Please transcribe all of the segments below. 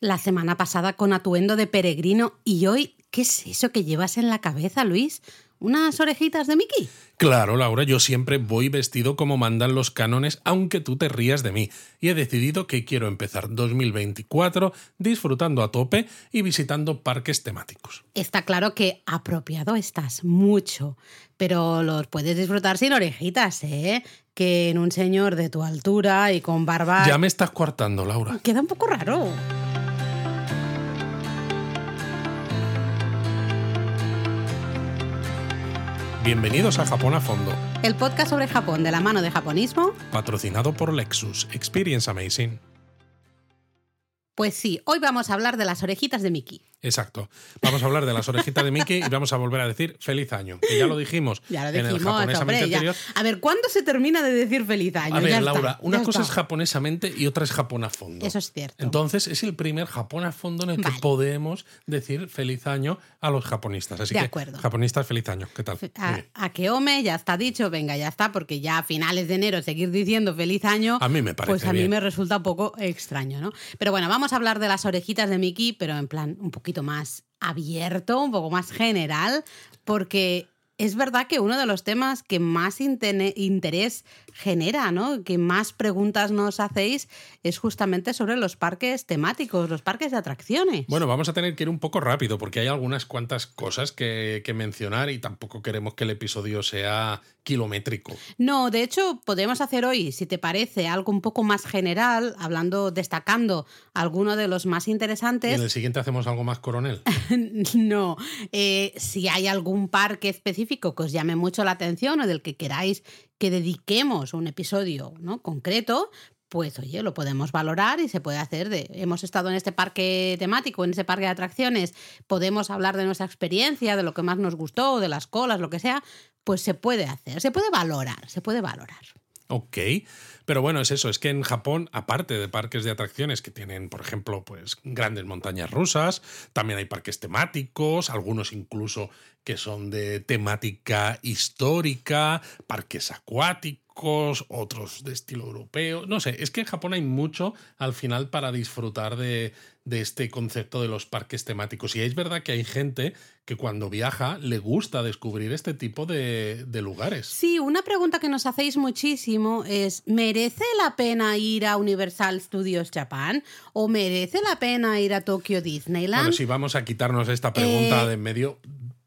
La semana pasada con atuendo de peregrino y hoy, ¿qué es eso que llevas en la cabeza, Luis? ¿Unas orejitas de Mickey? Claro, Laura, yo siempre voy vestido como mandan los cánones, aunque tú te rías de mí. Y he decidido que quiero empezar 2024 disfrutando a tope y visitando parques temáticos. Está claro que apropiado estás mucho, pero los puedes disfrutar sin orejitas, ¿eh? Que en un señor de tu altura y con barba... Ya me estás coartando, Laura. Queda un poco raro. Bienvenidos a Japón a Fondo, El podcast sobre Japón de la mano de japonismo. patrocinado por Lexus. Experience Amazing. Pues sí, hoy vamos a hablar de las orejitas de Mickey. Exacto. Vamos a hablar de las orejitas de Mickey y vamos a volver a decir feliz año. Que ya lo dijimos, Ya lo en el dijimos, japonesamente hombre, ya. anterior. A ver, ¿cuándo se termina de decir feliz año? A ver, Ya está, Laura, una cosa es japonesamente y otra es Japón a fondo. Eso es cierto. Entonces es el primer Japón a fondo en el que podemos decir feliz año a los japonistas. Así De que, acuerdo. japonistas, feliz año. ¿Qué tal? A, a que Ome ya está dicho, venga, ya está, porque ya a finales de enero seguir diciendo feliz año. A mí me parece Pues a mí me resulta un poco extraño, ¿no? Pero bueno, vamos a hablar de las orejitas de Mickey, pero en plan un poquito más abierto, un poco más general, porque es verdad que uno de los temas que más interés genera, ¿no? Que más preguntas nos hacéis es justamente sobre los parques temáticos, los parques de atracciones. Bueno, vamos a tener que ir un poco rápido porque hay algunas cuantas cosas que, que mencionar y tampoco queremos que el episodio sea kilométrico. No, de hecho, podemos hacer hoy, si te parece, algo un poco más general, hablando, destacando alguno de los más Y en interesantes. el siguiente hacemos algo más coronel. no, eh, si hay algún parque específico que os llame mucho la atención o del que queráis que dediquemos un episodio ¿no? concreto, pues oye, lo podemos valorar y se puede hacer de, hemos estado en este parque temático, en ese parque de atracciones, podemos hablar de nuestra experiencia, de lo que más nos gustó, de las colas, lo que sea, pues se puede hacer, se puede valorar, se puede valorar. Ok, pero bueno, es eso, es que en Japón, aparte de parques de atracciones que tienen, por ejemplo, pues grandes montañas rusas, también hay parques temáticos, algunos incluso que son de temática histórica, parques acuáticos, otros de estilo europeo, no sé, es que en Japón hay mucho al final para disfrutar de, de este concepto de los parques temáticos. Y es verdad que hay gente que cuando viaja le gusta descubrir este tipo de, de lugares. Sí, una pregunta que nos hacéis muchísimo es, ¿merece la pena ir a Universal Studios Japan o merece la pena ir a Tokyo Disneyland? Bueno, si vamos a quitarnos esta pregunta Eh, de en medio.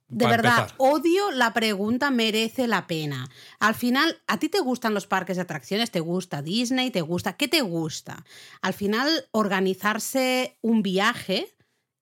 de para verdad, empezar. odio la pregunta merece la pena. Al final, ¿a ti te gustan los parques de atracciones? ¿Te gusta Disney? ¿Te gusta? ¿Qué te gusta? Al final, organizarse un viaje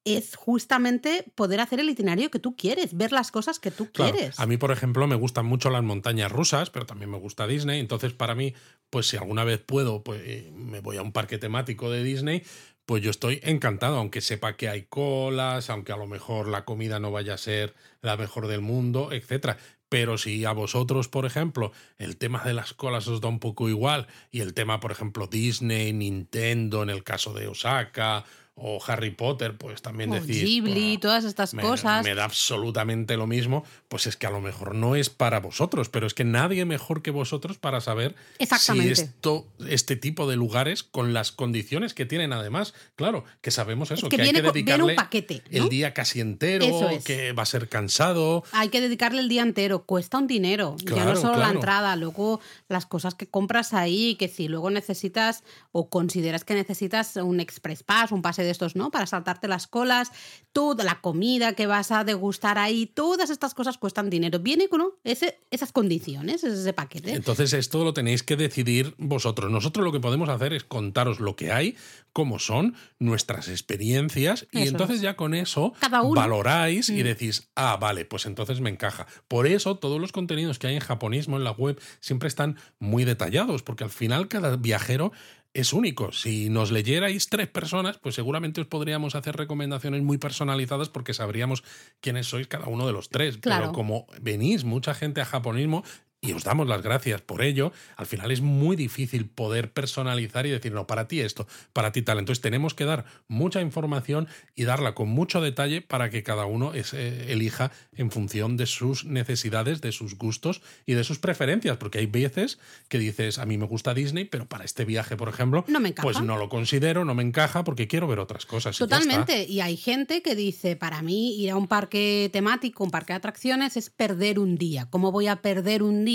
es justamente poder hacer el itinerario que tú quieres, ver las cosas que tú Claro, quieres. a mí, por ejemplo, me gustan mucho las montañas rusas, pero también me gusta Disney. Entonces, para mí, pues si alguna vez puedo, pues eh, me voy a un parque temático de Disney, pues yo estoy encantado, aunque sepa que hay colas, aunque a lo mejor la comida no vaya a ser la mejor del mundo, etcétera. Pero si a vosotros, por ejemplo, el tema de las colas os da un poco igual y el tema, por ejemplo, Disney, Nintendo, en el caso de Osaka o Harry Potter, pues también O decís... Ghibli, "Buah, todas estas me, cosas. me da absolutamente lo mismo, pues es que a lo mejor no es para vosotros, pero es que nadie mejor que vosotros para saber Exactamente. si esto, este tipo de lugares, con las condiciones que tienen además, claro, que sabemos eso, que que, hay que dedicarle un paquete, ¿no? el día casi entero, es. que va a ser cansado. Hay que dedicarle el día entero, cuesta un dinero, ya no Claro, solo la entrada, luego las cosas que compras ahí, que si luego necesitas o consideras que necesitas un express pass, un pase de estos, ¿no? Para saltarte las colas, toda la comida que vas a degustar ahí, todas estas cosas cuestan dinero. Viene con ¿no? ese, esas condiciones, es ese paquete. Entonces esto lo tenéis que decidir vosotros. Nosotros lo que podemos hacer es contaros lo que hay, cómo son nuestras experiencias y entonces es. ya con eso Cada uno. valoráis y Mm. decís, ah, vale, pues entonces me encaja. Por eso todos los contenidos que hay en japonismo en la web siempre están muy detallados, porque al final cada viajero es único. Si nos leyerais tres personas, pues seguramente os podríamos hacer recomendaciones muy personalizadas porque sabríamos quiénes sois cada uno de los tres. Claro. Pero como venís mucha gente a japonismo, y os damos las gracias por ello, al final es muy difícil poder personalizar y decir, no, para ti esto, para ti tal. Entonces tenemos que dar mucha información y darla con mucho detalle para que cada uno eh, elija en función de sus necesidades, de sus gustos y de sus preferencias, porque hay veces que dices, a mí me gusta Disney, pero para este viaje, por ejemplo, no me pues no lo considero, no me encaja porque quiero ver otras cosas. Totalmente. Y, y hay gente que dice, para mí ir a un parque temático, un parque de atracciones, es perder un día. ¿Cómo voy a perder un día?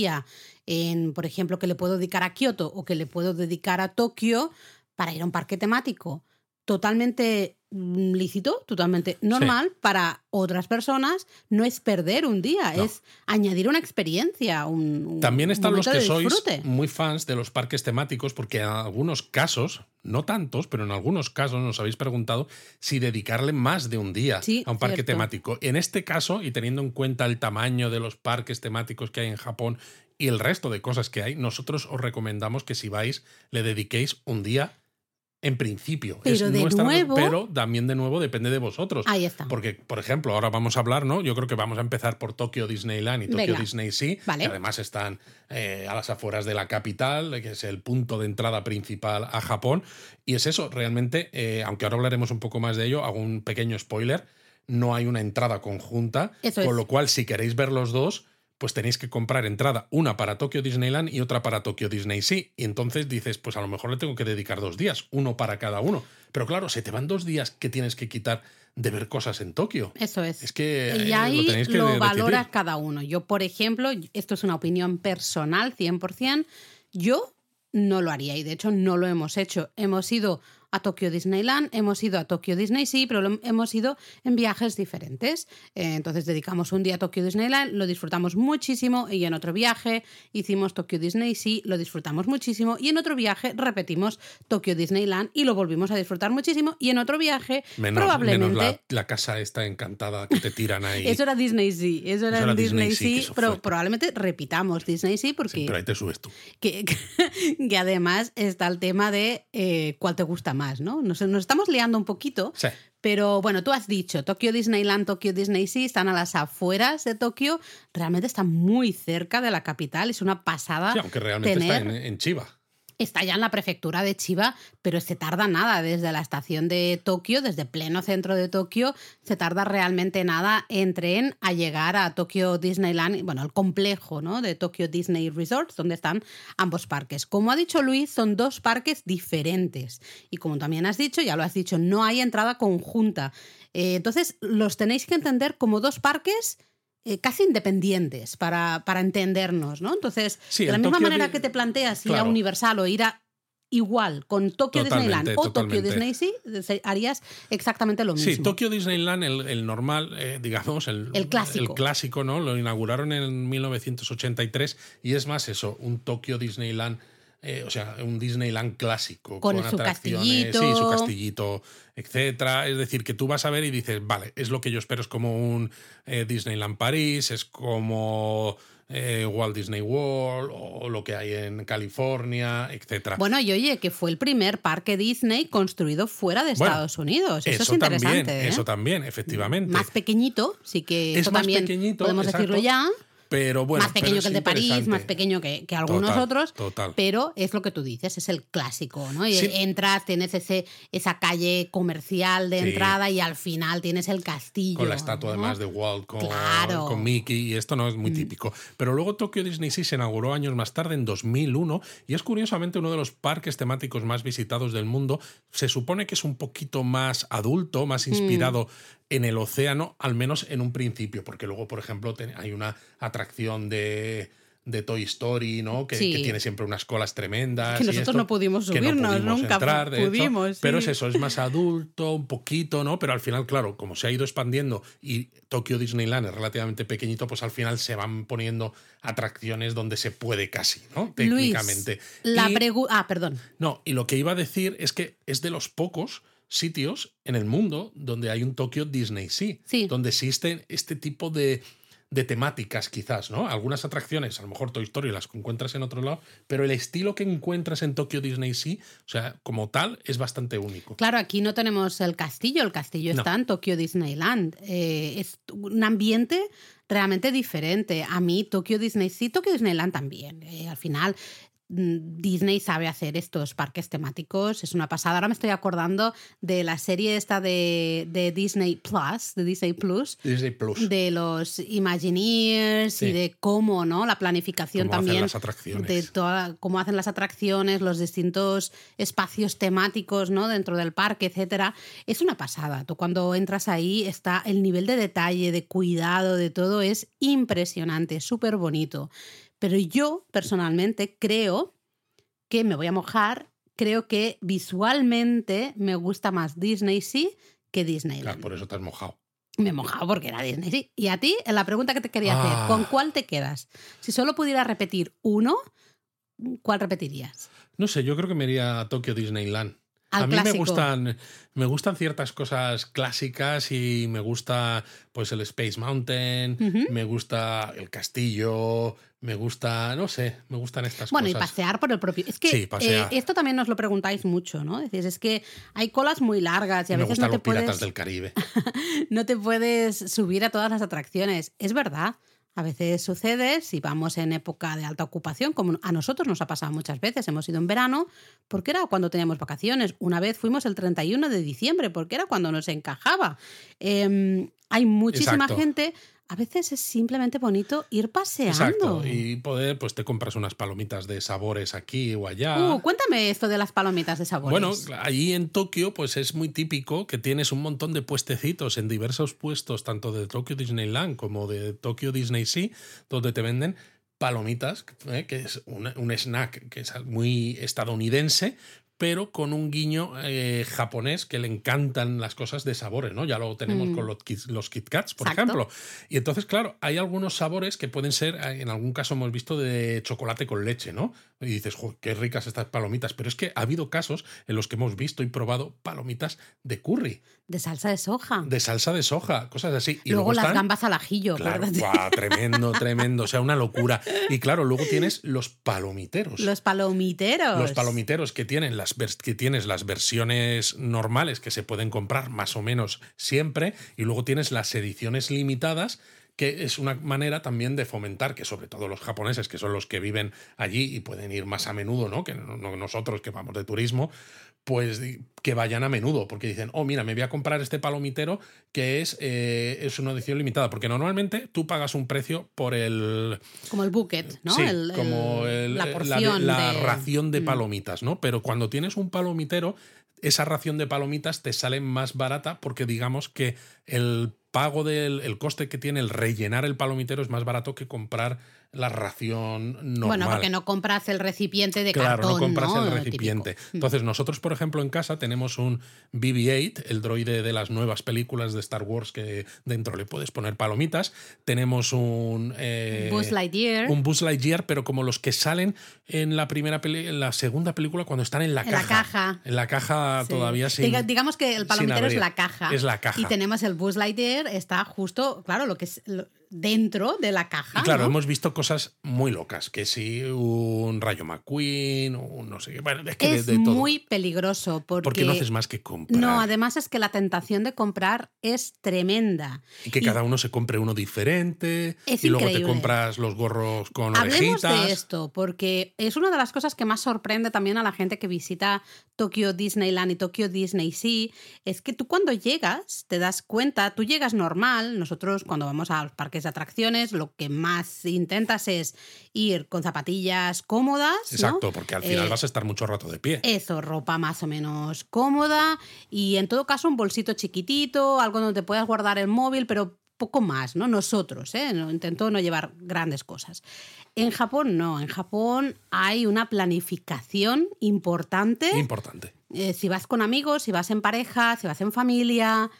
En, por ejemplo, que le puedo dedicar a Kioto o que le puedo dedicar a Tokio para ir a un parque temático. Totalmente mm, lícito, totalmente normal para otras personas, no es perder un día, es añadir una experiencia. Un, También están los que sois muy fans de los parques temáticos, porque en algunos casos, no tantos, pero en algunos casos nos habéis preguntado si dedicarle más de un día a un parque temático. En este caso, y teniendo en cuenta el tamaño de los parques temáticos que hay en Japón y el resto de cosas que hay, nosotros os recomendamos que si vais, le dediquéis un día en principio. Pero de nuevo. Pero también de nuevo depende de vosotros. Ahí está. Porque, por ejemplo, ahora vamos a hablar, ¿no? Yo creo que vamos a empezar por Tokio Disneyland y Tokio Disney Sea, que además están eh, a las afueras de la capital, que es el punto de entrada principal a Japón. Y es eso, realmente, eh, aunque ahora hablaremos un poco más de ello, hago un pequeño spoiler. No hay una entrada conjunta, con lo cual, si queréis ver los dos, pues tenéis que comprar entrada, una para Tokio Disneyland y otra para Tokio Disney Sea. Y entonces dices, pues a lo mejor le tengo que dedicar dos días, uno para cada uno. Pero claro, se te van dos días que tienes que quitar de ver cosas en Tokio. Eso es. Es que y ahí lo, tenéis que lo valora cada uno. Yo, por ejemplo, esto es una opinión personal, 100%, yo no lo haría y de hecho no lo hemos hecho. Hemos ido a Tokio Disneyland, hemos ido a Tokio Disney Sea, pero hemos ido en viajes diferentes. Eh, entonces dedicamos un día a Tokio Disneyland, lo disfrutamos muchísimo y en otro viaje hicimos Tokio Disney Sea, lo disfrutamos muchísimo y en otro viaje repetimos Tokio Disneyland y lo volvimos a disfrutar muchísimo y en otro viaje probablemente la, casa está encantada que te tiran ahí. eso era Disney Sea, eso era, Disney, Sea, pero probablemente repitamos Disney Sea porque pero ahí te subes tú. Que, que, además está el tema de eh, cuál te gusta más ¿no? Nos, estamos liando un poquito. Pero bueno, tú has dicho, Tokio Disneyland, Tokio Disney Sea están a las afueras de Tokio, realmente están muy cerca de la capital, es una pasada. aunque realmente está en Chiba está ya en la prefectura de Chiba, pero se tarda nada desde la estación de Tokio, desde pleno centro de Tokio, se tarda realmente nada en tren a llegar a Tokio Disneyland, bueno, el complejo ¿no? de Tokio Disney Resorts, donde están ambos parques. Como ha dicho Luis, son dos parques diferentes. Y como también has dicho, ya lo has dicho, no hay entrada conjunta. Eh, entonces, los tenéis que entender como dos parques eh, casi independientes para, para, entendernos, ¿no? Entonces, de la misma manera que te planteas ir a Universal o ir a igual con Tokio Disneyland o Tokio Disney Sea, harías exactamente lo mismo. Sí, Tokio Disneyland, el, normal, eh, digamos, el, el, clásico. el clásico, ¿no? Lo inauguraron en 1983 y es más eso, un Tokio Disneyland eh, o sea, un Disneyland clásico. Con, su castillito. Sí, su castillito, etcétera. Es decir, que tú vas a ver y dices, vale, es lo que yo espero, es como un eh, Disneyland París, es como eh, Walt Disney World o lo que hay en California, etcétera. Bueno, y oye, que fue el primer parque Disney construido fuera de Estados Unidos. Eso, es interesante. También, Eso también, efectivamente. Más pequeñito, sí que es más pequeñito, podemos decirlo ya. Pero bueno, más pequeño que el de París, más pequeño que, algunos otros. Pero es lo que tú dices, es el clásico, ¿no? Entras, tienes ese, esa calle comercial de entrada y al final tienes el castillo. Con la estatua además de Walt con, Mickey, y esto no es muy mm. típico. Pero luego Tokyo Disney Sea se inauguró años más tarde, en 2001, y es curiosamente uno de los parques temáticos más visitados del mundo. Se supone que es un poquito más adulto, más mm. En el océano, al menos en un principio, porque luego, por ejemplo, hay una atracción de, de Toy Story, ¿no? Que, tiene siempre unas colas tremendas. Que nosotros no pudimos subirnos, nunca pudimos. Pero es eso, es más adulto, un poquito, ¿no? Pero al final, claro, como se ha ido expandiendo y Tokio Disneyland es relativamente pequeñito, pues al final se van poniendo atracciones donde se puede casi, ¿no? Técnicamente. la Ah, perdón. No, y lo que iba a decir es que es de los pocos sitios en el mundo donde hay un Tokio Disney Sea, donde existe este tipo de, de temáticas quizás, ¿no? Algunas atracciones, a lo mejor Toy Story las encuentras en otro lado, pero el estilo que encuentras en Tokyo Disney Sea, o sea, como tal, es bastante único. Claro, aquí no tenemos el castillo, el castillo está en Tokyo Disneyland. Eh, es un ambiente realmente diferente. A mí Tokyo Disney Sea, Tokyo Disneyland también. Eh, al final Disney sabe hacer estos parques temáticos, es una pasada. Ahora me estoy acordando de la serie esta de, Disney Plus, de Disney Plus, Disney Plus. de los Imagineers y de cómo, ¿no? La planificación también. las atracciones. De toda, cómo hacen las atracciones, los distintos espacios temáticos, ¿no? Dentro del parque, etcétera. Es una pasada. Tú cuando entras ahí está el nivel de detalle, de cuidado, de todo es impresionante, súper bonito. Pero yo personalmente creo que me voy a mojar, creo que visualmente me gusta más Disney sí que Disneyland. Claro, por eso te has mojado. Me he mojado porque era Disney sí. Y a ti, la pregunta que te quería hacer, ¿con ah. cuál te quedas? Si solo pudieras repetir uno, ¿cuál repetirías? No sé, yo creo que me iría a Tokio Disneyland a mí me gustan, me gustan ciertas cosas clásicas y me gusta pues el Space Mountain, me gusta el castillo, me gusta, no sé, me gustan estas cosas. Bueno, y pasear por el propio. Es que eh, esto también nos lo preguntáis mucho, ¿no? Decís, es que hay colas muy largas y a veces no te los piratas del Caribe. no te puedes subir a todas las atracciones. Es verdad. A veces sucede si vamos en época de alta ocupación, como a nosotros nos ha pasado muchas veces. Hemos ido en verano porque era cuando teníamos vacaciones. Una vez fuimos el 31 de diciembre porque era cuando nos encajaba. Em, hay muchísima gente a veces es simplemente bonito ir paseando. Exacto. Y poder, pues te compras unas palomitas de sabores aquí o allá. Uh, cuéntame esto de las palomitas de sabores. Bueno, allí en Tokio, pues es muy típico que tienes un montón de puestecitos en diversos puestos, tanto de Tokyo Disneyland como de Tokyo Disney Sea, donde te venden palomitas, ¿eh? que es un, un, snack que es muy estadounidense, pero con un guiño eh, japonés que le encantan las cosas de sabores, ¿no? Ya lo tenemos con mm. los, los Kit Kats, por ejemplo. Y entonces, claro, hay algunos sabores que pueden ser, eh, en algún caso hemos visto de chocolate con leche, ¿no? Y dices, qué ricas estas palomitas. Pero es que ha habido casos en los que hemos visto y probado palomitas de curry. De salsa de soja. De salsa de soja, cosas así. Y luego, las gambas al ajillo. Claro, tremendo, tremendo. O sea, una locura. Y claro, luego tienes los palomiteros. Los palomiteros. Los palomiteros que tienen las, que tienes las versiones normales que se pueden comprar más o menos siempre. Y luego tienes las ediciones limitadas que es una manera también de fomentar que sobre todo los japoneses, que son los que viven allí y pueden ir más a menudo, ¿no? Que nosotros que vamos de turismo, pues que vayan a menudo, porque dicen, oh, mira, me voy a comprar este palomitero que es, eh, es una edición limitada, porque normalmente tú pagas un precio por el... Como el bucket, ¿no? Sí, como la, la, ración de mm. palomitas, ¿no? Pero cuando tienes un palomitero, esa ración de palomitas te sale más barata porque digamos que el pago del el coste que tiene el rellenar el palomitero es más barato que comprar la ración normal. Bueno, porque no compras el recipiente de cartón. Claro, no compras el recipiente. Mm. Entonces, nosotros, por ejemplo, en casa tenemos un BB-8, el droide de las nuevas películas de Star Wars que dentro le puedes poner palomitas. Tenemos un. Eh, Buzz Lightyear. Un Buzz Lightyear, pero como los que salen en la primera en la segunda película cuando están en la en caja. La caja. En la caja todavía sin. digamos que el palomitero es la caja. Es la caja. Y tenemos el Buzz Lightyear, está justo, claro, lo que es dentro de la caja. claro, hemos visto cosas muy locas, que si un rayo McQueen, un no sé qué. Bueno, es que de, todo. muy peligroso porque, porque no haces más que comprar. No, además es que la tentación de comprar es tremenda. Y que cada uno se compre uno diferente. y luego te compras los gorros con Hablemos de esto, porque es una de las cosas que más sorprende también a la gente que visita Tokyo Disneyland y Tokyo Disney Sea. Es que tú cuando llegas te das cuenta, tú llegas normal, nosotros cuando vamos a los parques atracciones, lo que más intentas es ir con zapatillas cómodas. Exacto, porque al final eh, vas a estar mucho rato de pie. Eso, ropa más o menos cómoda y en todo caso un bolsito chiquitito, algo donde te puedas guardar el móvil, pero poco más, ¿no? Nosotros, ¿eh? Intento no llevar grandes cosas. En Japón no, en Japón hay una planificación importante. Importante. Eh, si vas con amigos, si vas en pareja, si vas en familia,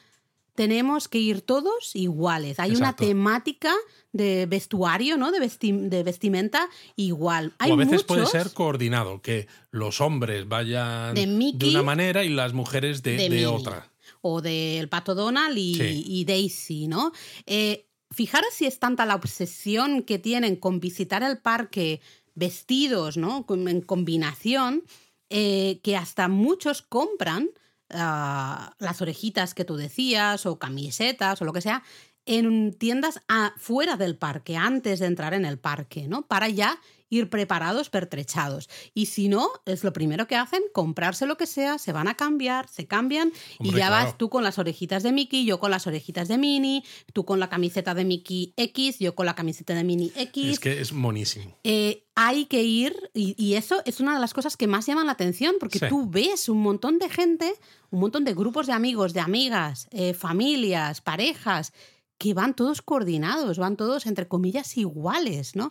tenemos que ir todos iguales. Hay una temática de vestuario, ¿no? De, de vestimenta igual. Hay o a veces puede ser coordinado, que los hombres vayan de, una manera y las mujeres de, otra. O del Pato Donald y, Daisy, ¿no? Eh, fijaros si es tanta la obsesión que tienen con visitar el parque vestidos, ¿no? En combinación, eh, que hasta muchos compran ah, las orejitas que tú decías, o camisetas, o lo que sea, en tiendas fuera del parque, antes de entrar en el parque, ¿no? Para ya ir preparados, pertrechados. Y si no, es lo primero que hacen, comprarse lo que sea, se van a cambiar, se cambian y ya vas tú con las orejitas de Mickey, yo con las orejitas de Minnie, tú con la camiseta de Mickey X, yo con la camiseta de Minnie X. Es que es monísimo. Eh, hay que ir, y, eso es una de las cosas que más llaman la atención, porque tú ves un montón de gente, un montón de grupos de amigos, de amigas, eh, familias, parejas, que van todos coordinados, van todos, entre comillas, iguales, ¿no?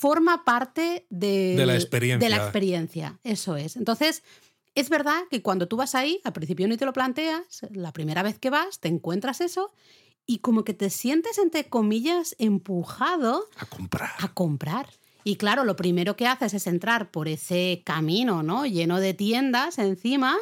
forma parte de, la experiencia. De la experiencia, eso es. Entonces, es verdad que cuando tú vas ahí, al principio ni te lo planteas, la primera vez que vas, te encuentras eso y como que te sientes, entre comillas, empujado a comprar. A comprar. Y claro, lo primero que haces es entrar por ese camino, ¿no? Lleno de tiendas encima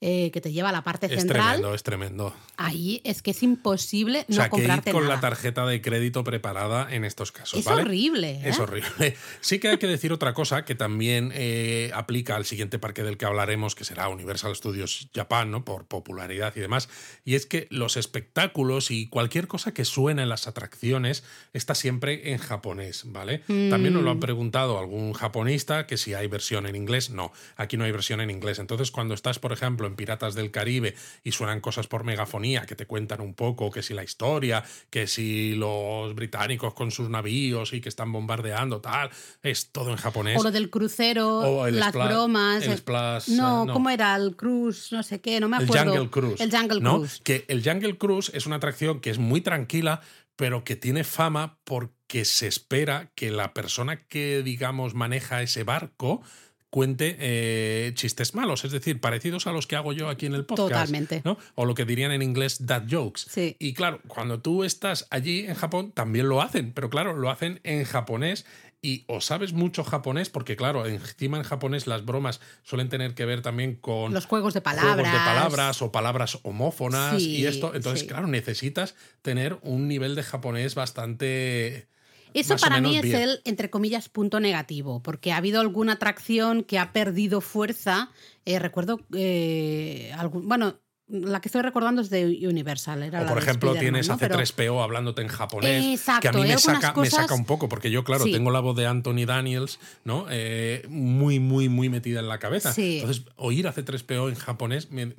eh, que te lleva a la parte es central. Es tremendo, es tremendo. Ahí es que es imposible o no sea, comprarte que ir con la tarjeta de crédito preparada en estos casos. Es ¿vale? horrible. ¿eh? Es horrible. Sí que hay que decir otra cosa que también eh, aplica al siguiente parque del que hablaremos, que será Universal Studios Japan, ¿no? por popularidad y demás. Y es que los espectáculos y cualquier cosa que suena en las atracciones está siempre en japonés, ¿vale? También nos lo han Mm. preguntado algún japonista que si hay versión en inglés. No, aquí no hay versión en inglés. Entonces, cuando estás, por ejemplo, en Piratas del Caribe y suenan cosas por megafonía que te cuentan un poco, que si la historia, que si los británicos con sus navíos y que están bombardeando, tal, es todo en japonés. O lo del crucero, O el las bromas. el eh, splash, no, eh, no. ¿cómo era? El cruise, no sé qué, no me el acuerdo. Jungle Cruise. El Jungle ¿no? Cruise. Que el Jungle Cruise es una atracción que es muy tranquila, pero que tiene fama porque se espera que la persona que, digamos, maneja ese barco cuente eh, chistes malos, es decir, parecidos a los que hago yo aquí en el podcast. Totalmente. ¿no? O lo que dirían en inglés dad jokes. Sí. Y claro, cuando tú estás allí en Japón, también lo hacen, pero claro, lo hacen en japonés y o sabes mucho japonés, porque claro, encima en japonés las bromas suelen tener que ver también con Los juegos de juegos palabras. de palabras o palabras homófonas Sí, y esto. Entonces, sí. claro, necesitas tener un nivel de japonés bastante. Eso más para mí es bien. el, entre comillas, punto negativo, porque ha habido alguna atracción que ha perdido fuerza. Eh, recuerdo, eh, algún, bueno, la que estoy recordando es de Universal. Era O por ejemplo, tienes ¿no? a Pero- C3PO hablándote en japonés. que a Exacto, mí me saca, me saca cosas- un poco, porque yo, claro, Sí. tengo la voz de Anthony Daniels, ¿no? Eh, muy, muy, muy metida en la cabeza. Sí. Entonces, oír a C3PO en japonés me,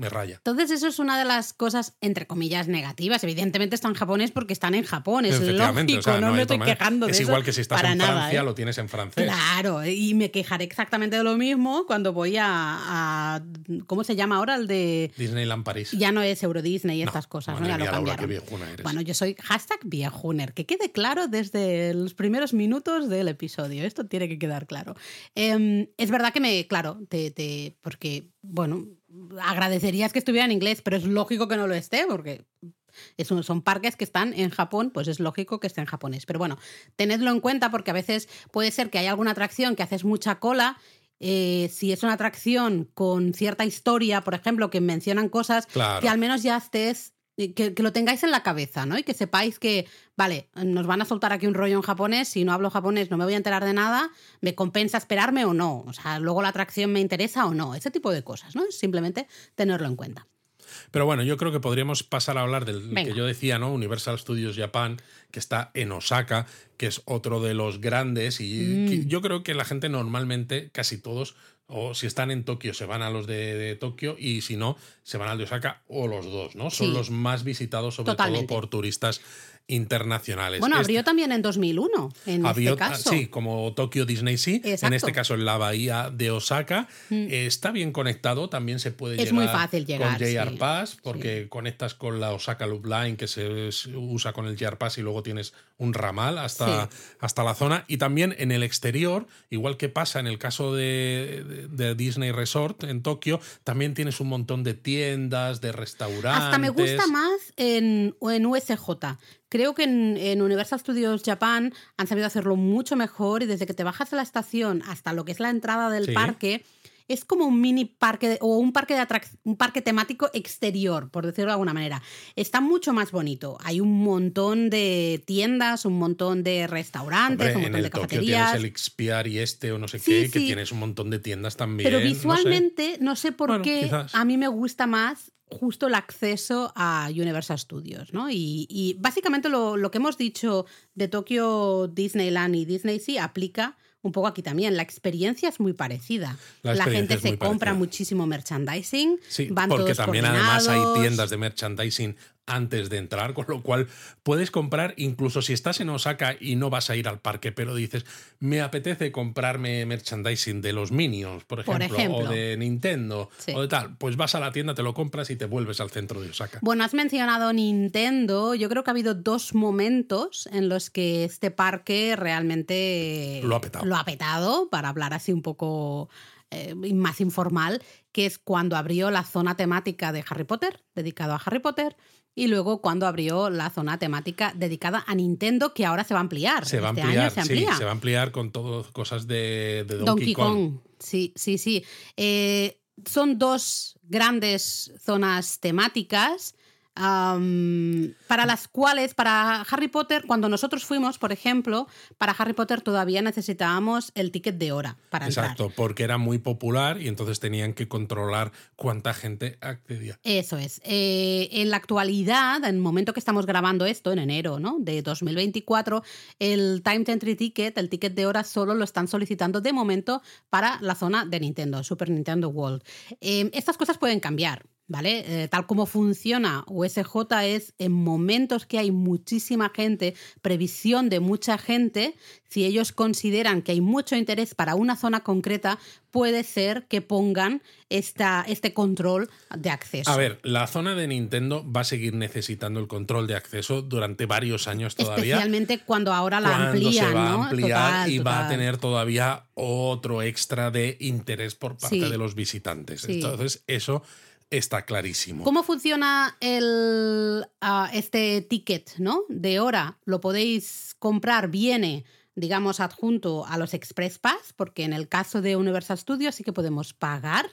me raya. Entonces, eso es una de las cosas, entre comillas, negativas. Evidentemente está en japonés porque están en Japón, es lógico, o sea, no, me estoy quejando de Es eso igual que si estás para en nada, Francia, ¿eh? lo tienes en francés. Claro, y me quejaré exactamente de lo mismo cuando voy a, a- ¿cómo se llama ahora? El de... Disneyland París. Ya no es Euro Disney y estas cosas, ¿no? Ya lo mía, cambiaron. eres. Bueno, yo soy hashtag viejuner, que quede claro desde los primeros minutos del episodio. Esto tiene que quedar claro. Em, es verdad que me, claro, te, te- porque, bueno, agradecerías que estuviera en inglés, pero es lógico que no lo esté, porque es un- son parques que están en Japón, pues es lógico que esté en japonés. Pero bueno, tenedlo en cuenta porque a veces puede ser que haya alguna atracción que haces mucha cola. eh, si es una atracción con cierta historia, por ejemplo, que mencionan cosas Claro. que al menos ya estés, que, que lo tengáis en la cabeza, ¿no? Y que sepáis que, vale, nos van a soltar aquí un rollo en japonés, si no hablo japonés no me voy a enterar de nada, me compensa esperarme o no, o sea, luego la atracción me interesa o no, ese tipo de cosas, ¿no? Simplemente tenerlo en cuenta. Pero bueno, yo creo que podríamos pasar a hablar del Venga. que yo decía, ¿no? Universal Studios Japan, que está en Osaka, que es otro de los grandes. Y Mm. yo creo que la gente normalmente, casi todos, o si están en Tokio, se van a los de, de Tokio, y si no, se van al de Osaka, o los dos, ¿no? Son Sí. los más visitados, sobre Totalmente. todo por turistas internacionales. Bueno, Este- abrió también en 2001, en Abrió- este caso. Sí, como Tokio Disney Sea. En Exacto. Mm. este caso en la bahía de Osaka. Eh, está bien conectado, también se puede Es llegar muy fácil llegar, con JR sí. Pass, porque conectas con la Osaka Loop Line que se, usa con el JR Pass y luego tienes un ramal hasta, hasta la zona. Y también en el exterior, igual que pasa en el caso de, de- de Disney Resort en Tokio, también tienes un montón de tiendas, de restaurantes. Hasta me gusta más en, en USJ. Creo que en, en Universal Studios Japan han sabido hacerlo mucho mejor y desde que te bajas de la estación hasta lo que es la entrada del Sí. parque es como un mini parque o un parque de un parque temático exterior, por decirlo de alguna manera. Está mucho más bonito. Hay un montón de tiendas, un montón de restaurantes, un montón en el de Tokio cafeterías. tienes el Xpiar y este o no sé Sí, qué, que tienes un montón de tiendas también. Pero no sé. visualmente, no sé, por Bueno, qué, quizás. a mí me gusta más justo el acceso a Universal Studios, ¿no? Y, y básicamente lo, lo que hemos dicho de Tokio Disneyland y Disney Sea aplica un poco aquí también. La experiencia es muy parecida. La gente se compra parecida. muchísimo merchandising, Sí, van porque todos también además hay tiendas de merchandising antes de entrar, con lo cual puedes comprar, incluso si estás en Osaka y no vas a ir al parque, pero dices, me apetece comprarme merchandising de los Minions, por Por ejemplo, ejemplo. o de Nintendo, Sí. o de tal, pues vas a la tienda, te lo compras y te vuelves al centro de Osaka. Bueno, has mencionado Nintendo. Yo creo que ha habido dos momentos en los que este parque realmente Lo ha petado. lo ha petado, para hablar así un poco eh, más informal, que es cuando abrió la zona temática de Harry Potter, dedicado a Harry Potter, y luego cuando abrió la zona temática dedicada a Nintendo, que ahora se va a ampliar. Se va a este ampliar, año se sí, amplía. se va a ampliar con todo cosas de, de Donkey, Donkey Kong. Kong. Sí, sí, sí. Eh, son dos grandes zonas temáticas para las cuales, para Harry Potter, cuando nosotros fuimos, por ejemplo, para Harry Potter todavía necesitábamos el ticket de hora para entrar. Exacto, porque era muy popular y entonces tenían que controlar cuánta gente accedía. Eso es. Eh, en la actualidad, en el momento que estamos grabando esto, en enero ¿no? de 2024, el Time Entry Ticket, el ticket de hora, solo lo están solicitando de momento para la zona de Nintendo, Super Nintendo World. Eh, estas cosas pueden cambiar. ¿Vale? Eh, tal como funciona USJ es en momentos que hay muchísima gente, previsión de mucha gente, si ellos consideran que hay mucho interés para una zona concreta, puede ser que pongan esta, este control de acceso. A ver, la zona de Nintendo va a seguir necesitando el control de acceso durante varios años todavía. Especialmente cuando ahora la cuando amplían, se va ¿no? a ampliar Total, y va a tener todavía otro extra de interés por parte Sí. de los visitantes. Sí. Entonces, eso está clarísimo. ¿Cómo funciona el, ah, este ticket ¿no? de hora? Lo podéis comprar, viene, digamos, adjunto a los Express Pass, porque en el caso de Universal Studios sí que podemos pagar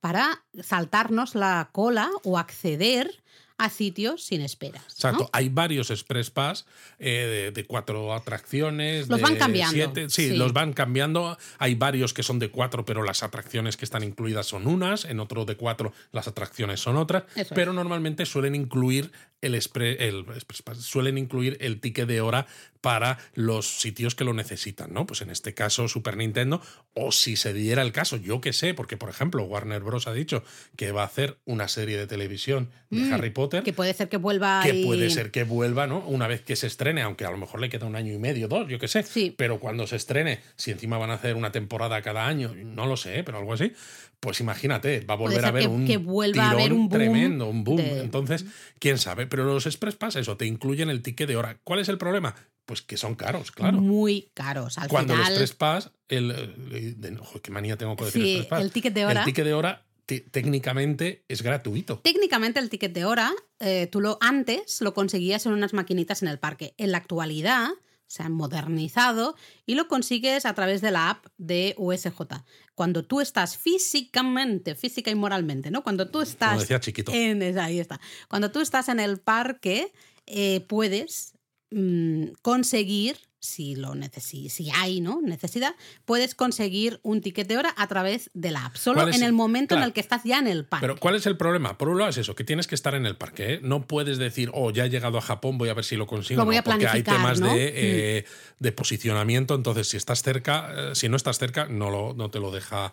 para saltarnos la cola o acceder a sitios sin esperas. ¿no? Exacto, hay varios Express Pass eh, de, de cuatro atracciones. Los de van cambiando, siete- sí, sí. los van cambiando. Hay varios que son de cuatro, pero las atracciones que están incluidas son unas. En otro de cuatro, las atracciones son otras. Eso pero normalmente suelen incluir el, expre- el Express Pass, suelen incluir el ticket de hora para los sitios que lo necesitan, ¿no? Pues en este caso Super Nintendo, o si se diera el caso, yo que sé, porque por ejemplo Warner Bros. ha dicho que va a hacer una serie de televisión de Mm, Harry Potter Que puede ser que vuelva que y- puede ser que vuelva, ¿no? Una vez que se estrene, aunque a lo mejor le queda un año y medio, dos, yo qué sé. Sí. Pero cuando se estrene, si encima van a hacer una temporada cada año, no lo sé, pero algo así, pues imagínate, va a volver a haber que- un que vuelva a haber un boom tremendo, un boom. de- Entonces, quién sabe. Pero los Express Pass, eso, te incluyen el ticket de hora. ¿Cuál es el problema? Pues que son caros, claro. muy caros. Al Cuando el final, Express Pass, el, el- qué manía tengo con decir Sí, Express Pass. el ticket de hora. El ticket de hora técnicamente es gratuito. Técnicamente el ticket de hora, eh, tú lo antes lo conseguías en unas maquinitas en el parque. En la actualidad se han modernizado y lo consigues a través de la app de USJ. Cuando tú estás físicamente, física y moralmente, ¿no? Cuando tú estás Como decía chiquito. en esa- ahí está. Cuando tú estás en el parque, eh, puedes mm, conseguir, si lo necesi si hay ¿no? necesidad, puedes conseguir un ticket de hora a través de la app. Solo ¿Cuál es en el- el momento en el que estás ya en el parque. Pero ¿cuál es el problema? Por un lado es eso, que tienes que estar en el parque. ¿eh? No puedes decir, oh, ya he llegado a Japón, voy a ver si lo consigo. Lo voy No, a porque hay temas ¿no? Mm. de, eh, de posicionamiento, entonces si estás cerca, eh, si no estás cerca, no, lo, no te lo deja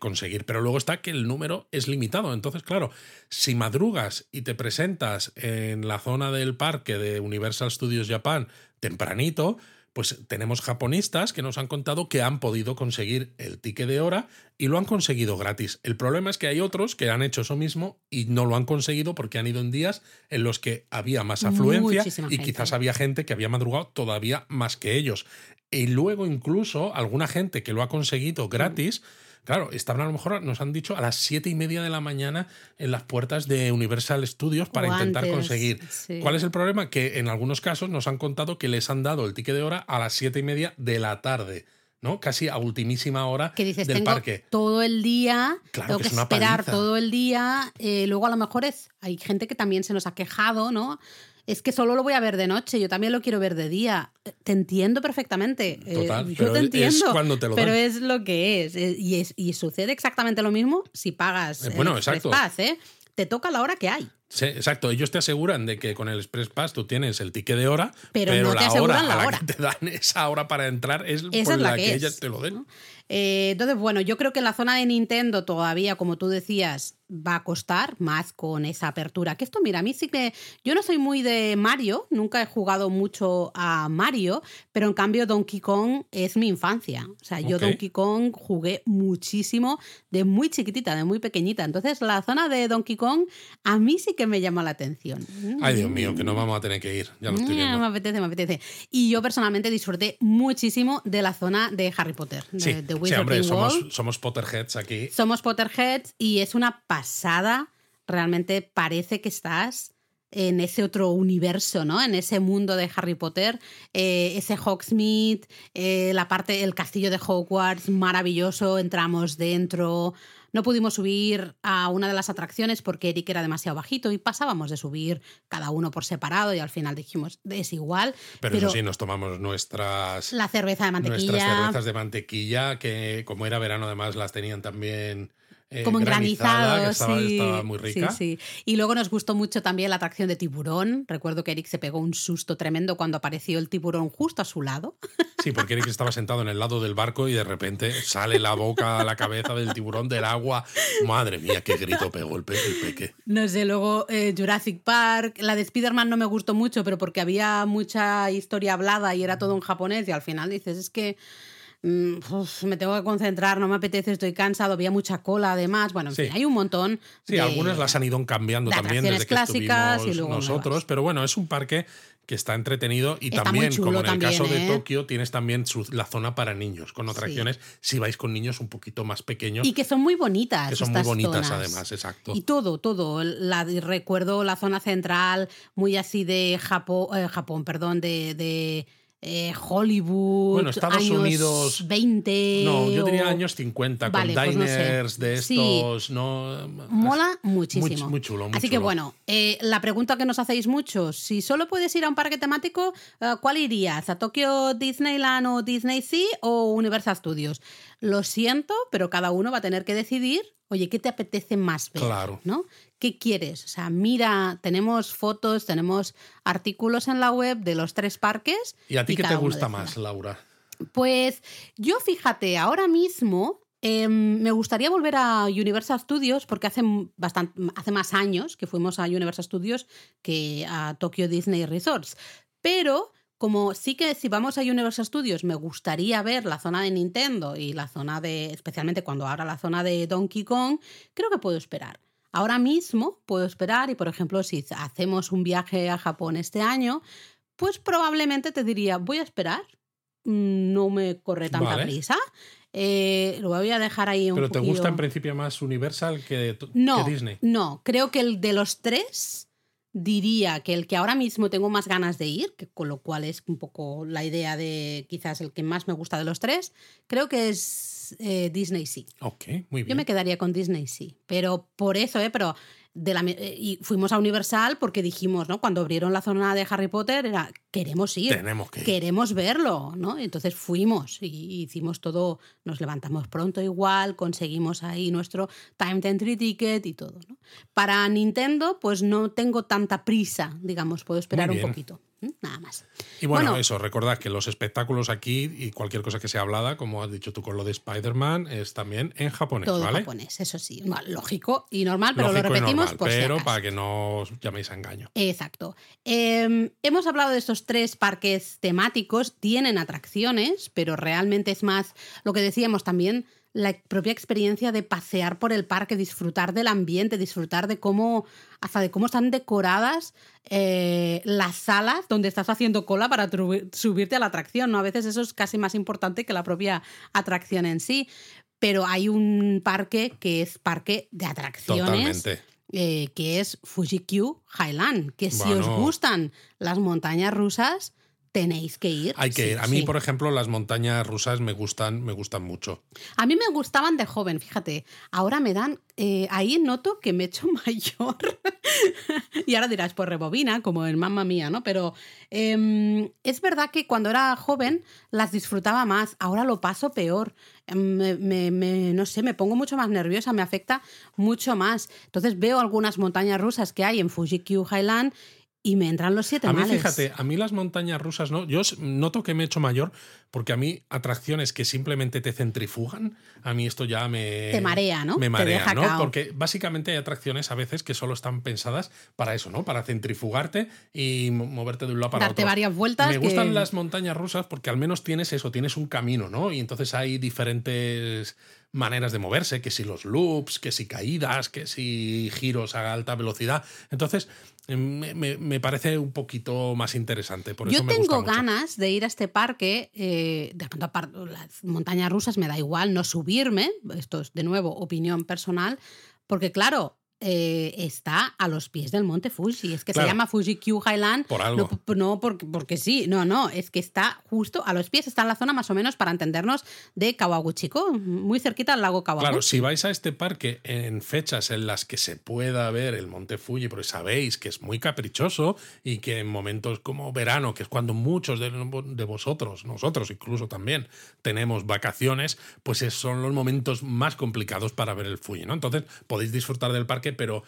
conseguir. Pero luego está que el número es limitado. Entonces, claro, si madrugas y te presentas en la zona del parque de Universal Studios Japan tempranito, pues tenemos japonistas que nos han contado que han podido conseguir el ticket de hora y lo han conseguido gratis. El problema es que hay otros que han hecho eso mismo y no lo han conseguido porque han ido en días en los que había más afluencia Muchísima y gente. quizás había gente que había madrugado todavía más que ellos. Y luego incluso alguna gente que lo ha conseguido gratis. Claro, estaban a lo mejor, nos han dicho, a las siete y media de la mañana en las puertas de Universal Studios para O intentar antes, conseguir. sí. ¿Cuál es el problema? Que en algunos casos nos han contado que les han dado el ticket de hora a las siete y media de la tarde ¿no? Casi a ultimísima hora que dices, del tengo parque. todo el día, Claro tengo que que, es una esperar paliza. todo el día. eh, luego a lo mejor es, hay gente que también se nos ha quejado, ¿no? Es que solo lo voy a ver de noche, yo también lo quiero ver de día. Te entiendo perfectamente. eh, Total, yo pero te es entiendo. cuando te lo pero dan. es lo que es. eh, Y, es. y sucede exactamente lo mismo si pagas Eh, bueno, el Express exacto. Pass, ¿eh? Te toca la hora que hay. Sí, exacto. Ellos te aseguran de que con el Express Pass tú tienes el ticket de hora, Pero no te la hora la a la hora. que te dan esa hora para entrar es Esa por es la la que que, es, ellas te lo den. Eh, entonces, bueno, yo creo que en la zona de Nintendo todavía, como tú decías, va a costar más con esa apertura. Que esto, mira, a mí sí que. Yo no soy muy de Mario, nunca he jugado mucho a Mario, pero en cambio Donkey Kong es mi infancia. O sea, yo. Donkey Kong jugué muchísimo de muy chiquitita, de muy pequeñita. Entonces, la zona de Donkey Kong a mí sí que me llama la atención. Ay, Dios mío, que no vamos a tener que ir. Ya lo estoy Mm, viendo. Me apetece, me apetece. Y yo personalmente disfruté muchísimo de la zona de Harry Potter, de, Sí, de sí, hombre, somos, somos Potterheads aquí. Somos Potterheads y es una pasada. Realmente parece que estás en ese otro universo, ¿no? En ese mundo de Harry Potter, eh, ese Hogsmeade, eh, la parte, el castillo de Hogwarts, maravilloso, entramos dentro. No pudimos subir a una de las atracciones porque Eric era demasiado bajito y pasábamos de subir cada uno por separado y al final dijimos, es igual. Pero, eso sí, nos tomamos nuestras, La cerveza de nuestras mantequilla. cervezas de mantequilla, que como era verano además las tenían también eh, como engranizado, estaba, sí. estaba muy rica. Sí, sí. Y luego nos gustó mucho también la atracción de tiburón. Recuerdo que Eric se pegó un susto tremendo cuando apareció el tiburón justo a su lado. Sí, porque Eric estaba sentado en el lado del barco y de repente sale la boca la cabeza del tiburón del agua. Madre mía, qué grito pegó el, pe el peque. No sé, luego eh, Jurassic Park. La de Spider-Man no me gustó mucho, pero porque había mucha historia hablada y era todo en japonés. Y al final dices, es que. Mm, uf, me tengo que concentrar, no me apetece, estoy cansado, había mucha cola además. Bueno, en Sí. fin, hay un montón. Sí, de- algunas las han ido cambiando de también desde que clásicas estuvimos y luego nosotros, nuevas. pero bueno, es un parque que está entretenido y Está también, como en el también, caso de ¿eh? Tokio, tienes también su- la zona para niños, con atracciones si vais con niños un poquito más pequeños, Y que son muy bonitas. que son muy bonitas zonas. además, exacto. Y todo, todo. La, recuerdo la zona central, muy así de Japón, eh, Japón perdón, de, de eh, Hollywood. Bueno, Estados años Unidos- 20. No, yo diría o- años 50, Vale, con pues no sé. diners de Sí. estos, ¿no? Mola muchísimo. Muy, muy chulo, muy Así que bueno, eh, la pregunta que nos hacéis muchos, si solo puedes ir a un parque temático, eh, ¿cuál irías? ¿A Tokio Disneyland o Disney Sea o Universal Studios? Lo siento, pero cada uno va a tener que decidir, oye, ¿qué te apetece más ver? Claro. ¿no? ¿Qué quieres? O sea, mira, tenemos fotos, tenemos artículos en la web de los tres parques. ¿Y a ti qué te gusta más, Laura? Pues yo fíjate, ahora mismo em, me gustaría volver a Universal Studios porque hace, bastante, hace más años que fuimos a Universal Studios que a Tokyo Disney Resorts. Pero como sí que si vamos a Universal Studios me gustaría ver la zona de Nintendo y la zona de, especialmente cuando abra la zona de Donkey Kong, creo que puedo esperar. Ahora mismo puedo esperar y, por ejemplo, si hacemos un viaje a Japón este año, pues probablemente te diría, voy a esperar, mm, no me corre tanta Vale. prisa. Eh, lo voy a dejar ahí un ¿Pero te poquillo- gusta en principio más Universal que, que no, Disney? No, creo que el de los tres diría que el que ahora mismo tengo más ganas de ir, que con lo cual es un poco la idea de quizás el que más me gusta de los tres, creo que es eh, Disney sí. Ok, muy bien. Yo me quedaría con Disney sí, pero por eso, ¿eh? Pero de la, eh, y fuimos a Universal porque dijimos, ¿no? Cuando abrieron la zona de Harry Potter era, queremos ir. Tenemos que ir. Queremos verlo, ¿no? Entonces fuimos y hicimos todo, nos levantamos pronto igual, conseguimos ahí nuestro Time Entry Ticket y todo, ¿no? Para Nintendo, pues no tengo tanta prisa, digamos, puedo esperar un poquito. Nada más. Y bueno, Bueno. eso, recordad que los espectáculos aquí y cualquier cosa que sea hablada, como has dicho tú con lo de Spider-Man, es también en japonés, Todo ¿vale? japonés, eso sí, lógico y normal, pero Lógico lo repetimos normal, por pero para que no os llaméis a engaño. Exacto. Eh, hemos hablado de estos tres parques temáticos, tienen atracciones, pero realmente es más lo que decíamos también, la propia experiencia de pasear por el parque, disfrutar del ambiente, disfrutar de cómo, hasta de cómo están decoradas eh, las salas donde estás haciendo cola para subirte a la atracción. ¿no? A veces eso es casi más importante que la propia atracción en sí. Pero hay un parque que es parque de atracciones Totalmente. eh, que es Fuji-Q Highland, que si os gustan las montañas rusas, tenéis que ir. Hay que Sí, ir. A mí, sí. por ejemplo, las montañas rusas me gustan, me gustan mucho. A mí me gustaban de joven, fíjate. Ahora me dan. eh, ahí noto que me he hecho mayor. y ahora dirás, pues rebobina, como en mamma mía, ¿no? Pero em, es verdad que cuando era joven las disfrutaba más. Ahora lo paso peor. Em, Me, me- me- no sé, me pongo mucho más nerviosa, me afecta mucho más. Entonces veo algunas montañas rusas que hay en Fuji-Q Highland y me entran los siete A mí, males. fíjate, a mí las montañas rusas no. Yo noto que me he hecho mayor porque a mí atracciones que simplemente te centrifugan, a mí esto ya me. Te marea, ¿no? Me Te marea, deja ¿no? cao. Porque básicamente hay atracciones a veces que solo están pensadas para eso, ¿no? Para centrifugarte y mo- moverte de un lado para Darte otro. varias vueltas Me que- gustan las montañas rusas porque al menos tienes eso, tienes un camino, ¿no? Y entonces hay diferentes maneras de moverse, que si los loops, que si caídas, que si giros a alta velocidad. Entonces, me, me- me parece un poquito más interesante. Por Yo eso me gusta tengo mucho. ganas de ir a este parque, eh, de pronto las montañas rusas me da igual no subirme, esto es de nuevo opinión personal, porque claro, eh, está a los pies del monte Fuji, es que Claro. se llama Fuji Q Highland. Por algo. No, porque, porque sí, no, no, es que está justo a los pies, está en la zona más o menos para entendernos de Kawaguchiko, muy cerquita al lago Kawaguchi. Claro, si vais a este parque en fechas en las que se pueda ver el Monte Fuji, porque sabéis que es muy caprichoso y que en momentos como verano, que es cuando muchos de, de vosotros, nosotros incluso también, tenemos vacaciones, pues es- son los momentos más complicados para ver el Fuji, ¿no? Entonces podéis disfrutar del parque, pero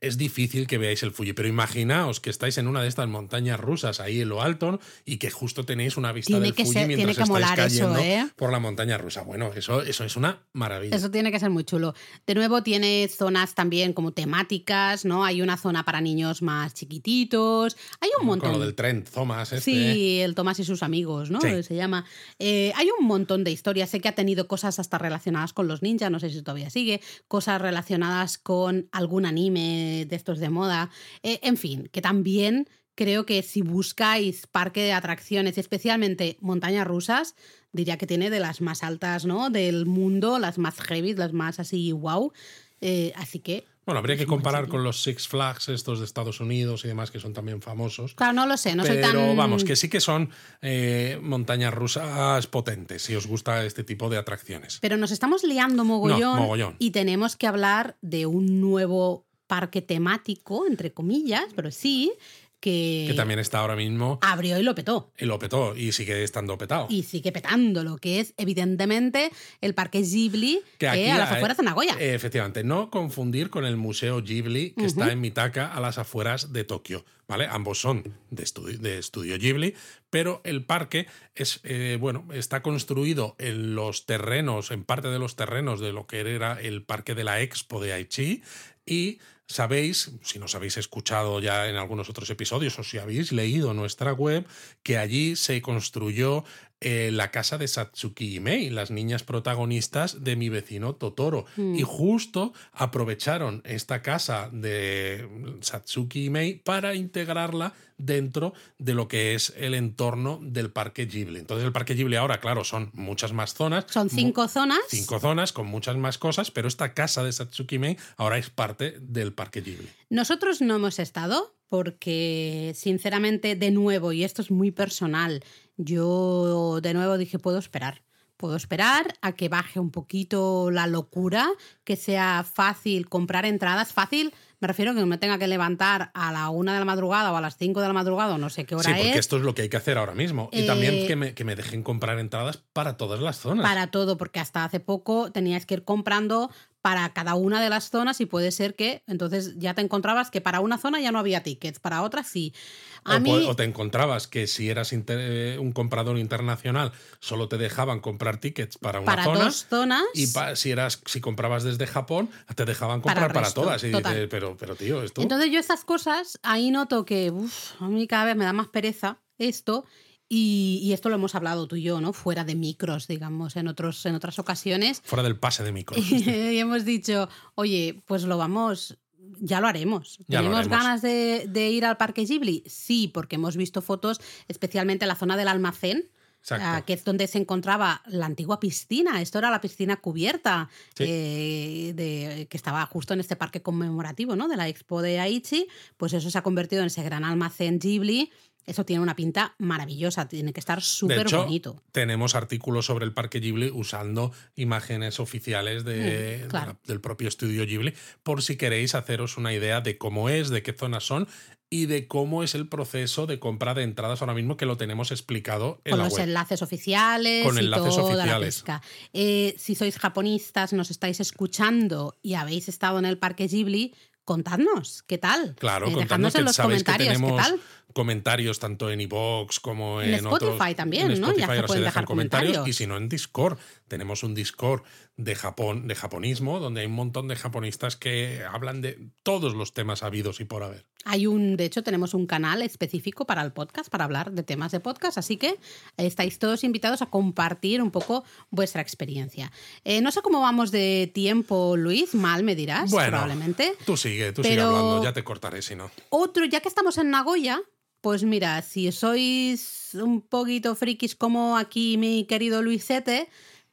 es difícil que veáis el Fuji. Pero imaginaos que estáis en una de estas montañas rusas ahí en lo alto y que justo tenéis una vista Tiene del Fuji ser- mientras estáis molar eso, cayendo ¿eh? por la montaña rusa. Bueno, eso, eso es una maravilla. Eso tiene que ser muy chulo. De nuevo tiene zonas también como temáticas, ¿no? Hay una zona para niños más chiquititos. Hay un montón. Con lo del tren, Thomas, este. Sí, el Tomás y sus amigos, ¿no? Sí. Se llama. Eh, hay un montón de historias. Sé que ha tenido cosas hasta relacionadas con los ninjas, no sé si todavía sigue. Cosas relacionadas con algún anime de estos de moda. Eh, en fin, que también creo que si buscáis parque de atracciones, especialmente montañas rusas, diría que tiene de las más altas, ¿no? Del mundo, las más heavy, las más así, wow. Eh, así que Bueno, habría que comparar con los Six Flags, estos de Estados Unidos y demás, que son también famosos. Claro, no lo sé, no soy Pero tan. vamos, que sí que son eh, montañas rusas potentes, si os gusta este tipo de atracciones. Pero nos estamos liando mogollón, mogollón. y tenemos que hablar de un nuevo parque temático, entre comillas, pero sí, que, Que también está ahora mismo abrió y lo petó. y lo petó y sigue estando petado. Y sigue petándolo, que es evidentemente el parque Ghibli, que, aquí a las afueras de Nagoya. eh, efectivamente, no confundir con el Museo Ghibli que está en Mitaka a las afueras de Tokio. ¿Vale? Ambos son de estudio, de estudio Ghibli, pero el parque es, eh, bueno, está construido en los terrenos, en parte de los terrenos de lo que era el parque de la Expo de Aichi y sabéis, si nos habéis escuchado ya en algunos otros episodios o si habéis leído nuestra web, que allí se construyó eh, la casa de Satsuki y Mei, las niñas protagonistas de mi vecino Totoro. Y justo aprovecharon esta casa de Satsuki y Mei para integrarla dentro de lo que es el entorno del parque Ghibli. Entonces el parque Ghibli ahora, claro, son muchas más zonas. Son cinco zonas. Cinco zonas con muchas más cosas, pero esta casa de Satsuki Mei ahora es parte del parque Ghibli. Nosotros no hemos estado porque, sinceramente, de nuevo, y esto es muy personal, yo de nuevo dije, puedo esperar. Puedo esperar a que baje un poquito la locura, que sea fácil comprar entradas. Fácil, me refiero a que no me tenga que levantar a la una de la madrugada o a las cinco de la madrugada o no sé qué hora Sí, porque es. esto es lo que hay que hacer ahora mismo. Y Eh, también que me, que me dejen comprar entradas para todas las zonas. Para todo, porque hasta hace poco tenías que ir comprando para cada una de las zonas y puede ser que entonces ya te encontrabas que para una zona ya no había tickets, para otra sí. A o, mí, o te encontrabas que si eras inter- eh, un comprador internacional solo te dejaban comprar tickets para una para zona. dos zonas. Y pa- si eras si comprabas desde Japón, te dejaban comprar para, resto, todas. Y dices, pero, pero tío, esto. Entonces yo estas cosas, ahí noto que uf, a mí cada vez me da más pereza esto. Y, y esto lo hemos hablado tú y yo, ¿no? Fuera de micros, digamos, en, otros, en otras ocasiones. fuera del pase de micro. y hemos dicho, oye, pues lo vamos, ya lo haremos. Ya lo ¿Tenemos haremos. ganas de, de ir al Parque Ghibli? Sí, porque hemos visto fotos, especialmente en la zona del almacén. Exacto. ah, que es donde se encontraba la antigua piscina. Esto era la piscina cubierta, Sí. eh, de, que estaba justo en este parque conmemorativo ¿no? de la Expo de Aichi. Pues eso se ha convertido en ese gran almacén Ghibli. Eso tiene una pinta maravillosa, tiene que estar súper bonito. tenemos artículos sobre el Parque Ghibli usando imágenes oficiales de- Mm, claro. de la- del propio estudio Ghibli, por si queréis haceros una idea de cómo es, de qué zonas son y de cómo es el proceso de compra de entradas ahora mismo que lo tenemos explicado en con la los web. enlaces oficiales Con y enlaces toda la oficiales. pesca. Eh, si sois japonistas, nos estáis escuchando y habéis estado en el parque Ghibli, contadnos, ¿qué tal? Claro, Eh, contadnos en los comentarios, ¿qué tal? Comentarios tanto en iVoox como en, En otros- Spotify también, en ¿no? Ya Spotify se pueden dejan dejar comentarios. y si no en Discord tenemos un Discord de Japón de japonismo donde hay un montón de japonistas que hablan de todos los temas habidos y por haber Hay un, de hecho, tenemos un canal específico para el podcast, para hablar de temas de podcast, así que estáis todos invitados a compartir un poco vuestra experiencia. Eh, no sé cómo vamos de tiempo, Luis, mal me dirás, bueno probablemente. tú sigue tú sigue Pero- hablando ya te cortaré si no Otro, ya que estamos en Nagoya, pues mira, si sois un poquito frikis como aquí mi querido Luisete,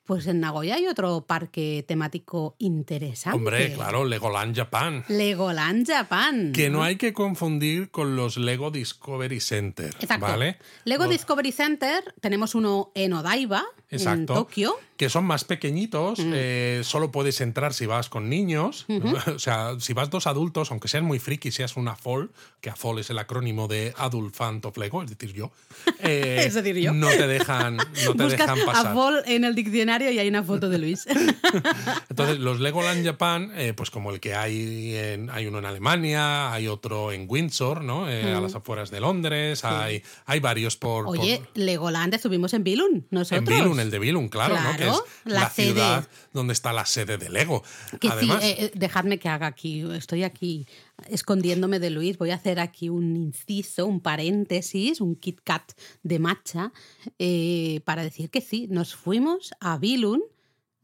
pues en Nagoya hay otro parque temático interesante. hombre claro Legoland Japan Legoland Japan. que no hay que confundir con los Lego Discovery Center Exacto. vale Lego Discovery Center, tenemos uno en Odaiba, en. Tokio. Que son más pequeñitos, Mm. eh, solo puedes entrar si vas con niños. O sea, si vas dos adultos, aunque sean muy friki, seas una FOL, que AFOL es el acrónimo de Adult Fan of Lego, es decir, yo. eh, Es decir, yo. No te dejan, no te dejan a pasar. Vol en el diccionario y hay una foto de Luis. Entonces, los Legoland Japan, eh, pues como el que hay, en- hay uno en Alemania, hay otro en Windsor, ¿no? Eh, A las afueras de Londres, hay, hay varios por. por-. Oye, Legoland estuvimos en Billund, nosotros. en Billund, el de Billund, claro, ¿no? Que es la, ciudad donde está la sede de Lego. Que Además, sí, eh, eh, dejadme que haga aquí, estoy aquí escondiéndome de Luis, voy a hacer aquí un inciso, un paréntesis, un Kit Kat de matcha, eh, para decir que sí, nos fuimos a Billund,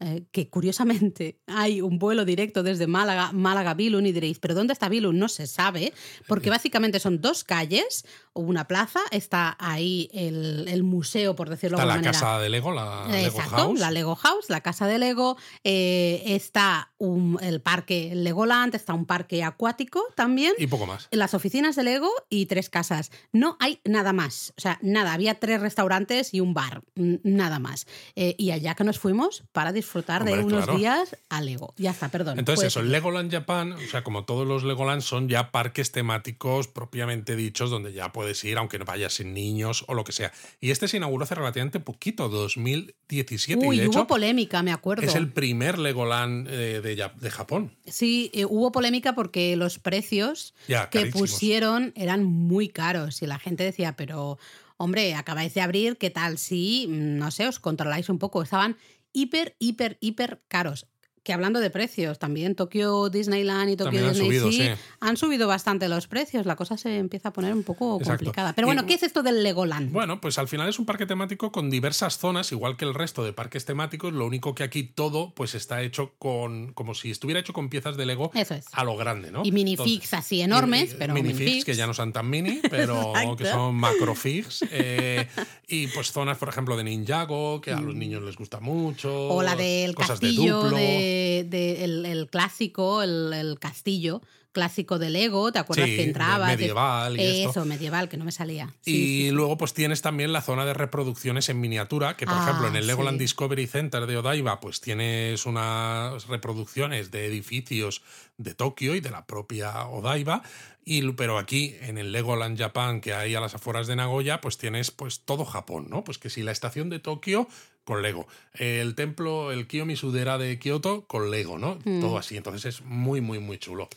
eh, que curiosamente hay un vuelo directo desde Málaga, Málaga Billund, y diréis, ¿pero dónde está Billund? No se sabe, porque básicamente son dos calles o una plaza, está ahí el, el museo, por decirlo de está la manera. casa de Lego, la Lego Exacto, House. la Lego House, la casa de Lego. eh, está un- el parque Legoland, está un parque acuático también. Y poco más. Las oficinas de Lego y tres casas. No hay nada más. O sea, nada. Había tres restaurantes y un bar. Nada más. Eh, y allá que nos fuimos para disfrutar de unos claro. días a Lego. Ya está, perdón. Entonces, Puedes eso. Legoland Japan, o sea, como todos los Legoland, son ya parques temáticos propiamente dichos, donde ya puedes ir, aunque no vayas sin niños o lo que sea. Y este se inauguró hace relativamente poquito, 2017. Uy, y de hubo hecho, polémica, me acuerdo. es el primer Legoland eh, de, De Japón. Sí, eh, hubo polémica porque los precios Ya, que carísimos. pusieron eran muy caros y la gente decía, pero hombre, acabáis de abrir, ¿qué tal si, mm, no sé, os controláis un poco? Estaban hiper, hiper, hiper caros. Que hablando de precios, también Tokio Disneyland y han Disney subido, sí. han subido bastante los precios. La cosa se empieza a poner un poco Exacto. complicada. Pero Y- bueno, ¿qué es esto del Legoland? Bueno, pues al final es un parque temático con diversas zonas, igual que el resto de parques temáticos. Lo único que aquí todo pues está hecho con. como si estuviera hecho con piezas de Lego Eso es. a lo grande, ¿no? Y minifigs así enormes, y- pero minifigs minifigs. que ya no son tan mini, pero que son macrofigs. eh, y pues zonas, por ejemplo, de Ninjago, que a los niños les gusta mucho. Mm. O la del cosas castillo, de Duplo. de, de- el, el clásico, el, el castillo clásico de Lego, ¿te acuerdas Sí, que de entrabas? medieval y Eso, esto. medieval, que no me salía. Sí, y sí, luego pues tienes también la zona de reproducciones en miniatura, que por Ah, ejemplo en el Legoland. Discovery Center de Odaiba pues tienes unas reproducciones de edificios de Tokio y de la propia Odaiba, y, pero aquí en el Legoland Japan que hay a las afueras de Nagoya pues tienes pues todo Japón, ¿no? Pues que si la estación de Tokio con Lego, el templo, el Kiyomisudera de Kioto con Lego, ¿no? Mm. Todo así, entonces es muy muy muy chulo.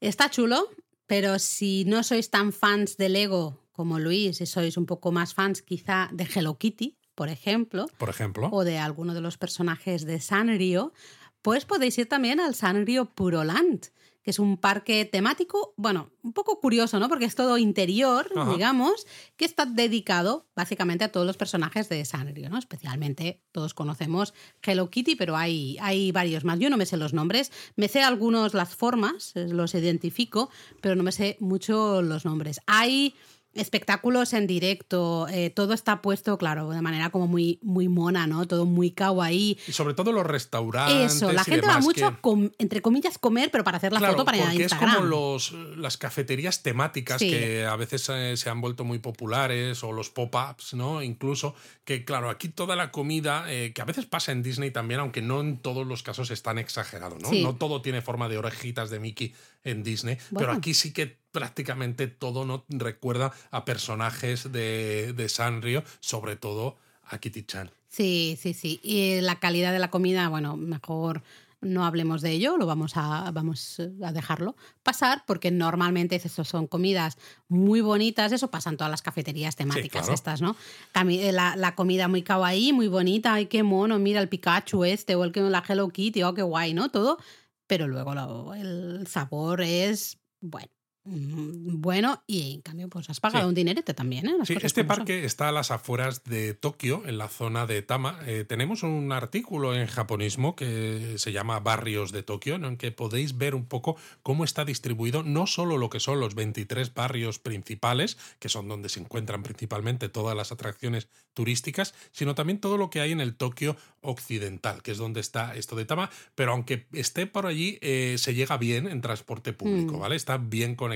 Está chulo, pero si no sois tan fans de Lego como Luis, y sois un poco más fans quizá de Hello Kitty, por ejemplo, Por ejemplo, o de alguno de los personajes de Sanrio, pues podéis ir también al Sanrio Puroland, que es un parque temático, bueno, un poco curioso, ¿no? Porque es todo interior, Ajá. digamos, que está dedicado básicamente a todos los personajes de Sanrio, ¿no? Especialmente todos conocemos Hello Kitty, pero hay, hay varios más. Yo no me sé los nombres, me sé algunos las formas, eh, los identifico, pero no me sé mucho los nombres. Hay espectáculos en directo, eh, todo está puesto, claro, de manera como muy, muy mona, ¿no? Todo muy kawaii. Y sobre todo los restaurantes. Eso, la y gente va demás mucho, que- a com- entre comillas, comer, pero para hacer la Claro, foto para ir a porque es Instagram. como los, las cafeterías temáticas Sí. que a veces eh, se han vuelto muy populares o los pop-ups, ¿no? Incluso que, claro, aquí toda la comida, eh, que a veces pasa en Disney también, aunque no en todos los casos es tan exagerado, ¿no? Sí. No todo tiene forma de orejitas de Mickey en Disney, pero aquí sí que prácticamente todo no recuerda a personajes de, de Sanrio, sobre todo a Kitty Chan. Sí, sí, sí. Y la calidad de la comida, bueno, mejor no hablemos de ello, lo vamos a, vamos a dejarlo pasar, porque normalmente son comidas muy bonitas, eso pasa en todas las cafeterías temáticas claro. estas, ¿no? Eh, La, la comida muy kawaii, muy bonita, ay, qué mono, mira el Pikachu este, o el que la Hello Kitty, oh, qué guay, ¿no? Todo, pero luego lo- el sabor es, bueno, bueno, y en cambio, pues has pagado Sí. un dinerete también, ¿eh? Las Sí, cosas este son. parque está a las afueras de Tokio, en la zona de Tama. Eh, tenemos un artículo en japonismo que se llama Barrios de Tokio, ¿no? en que podéis ver un poco cómo está distribuido no solo lo que son los 23 barrios principales, que son donde se encuentran principalmente todas las atracciones turísticas, sino también todo lo que hay en el Tokio occidental, que es donde está esto de Tama. Pero aunque esté por allí, eh, se llega bien en transporte público, Mm. ¿vale? Está bien conectado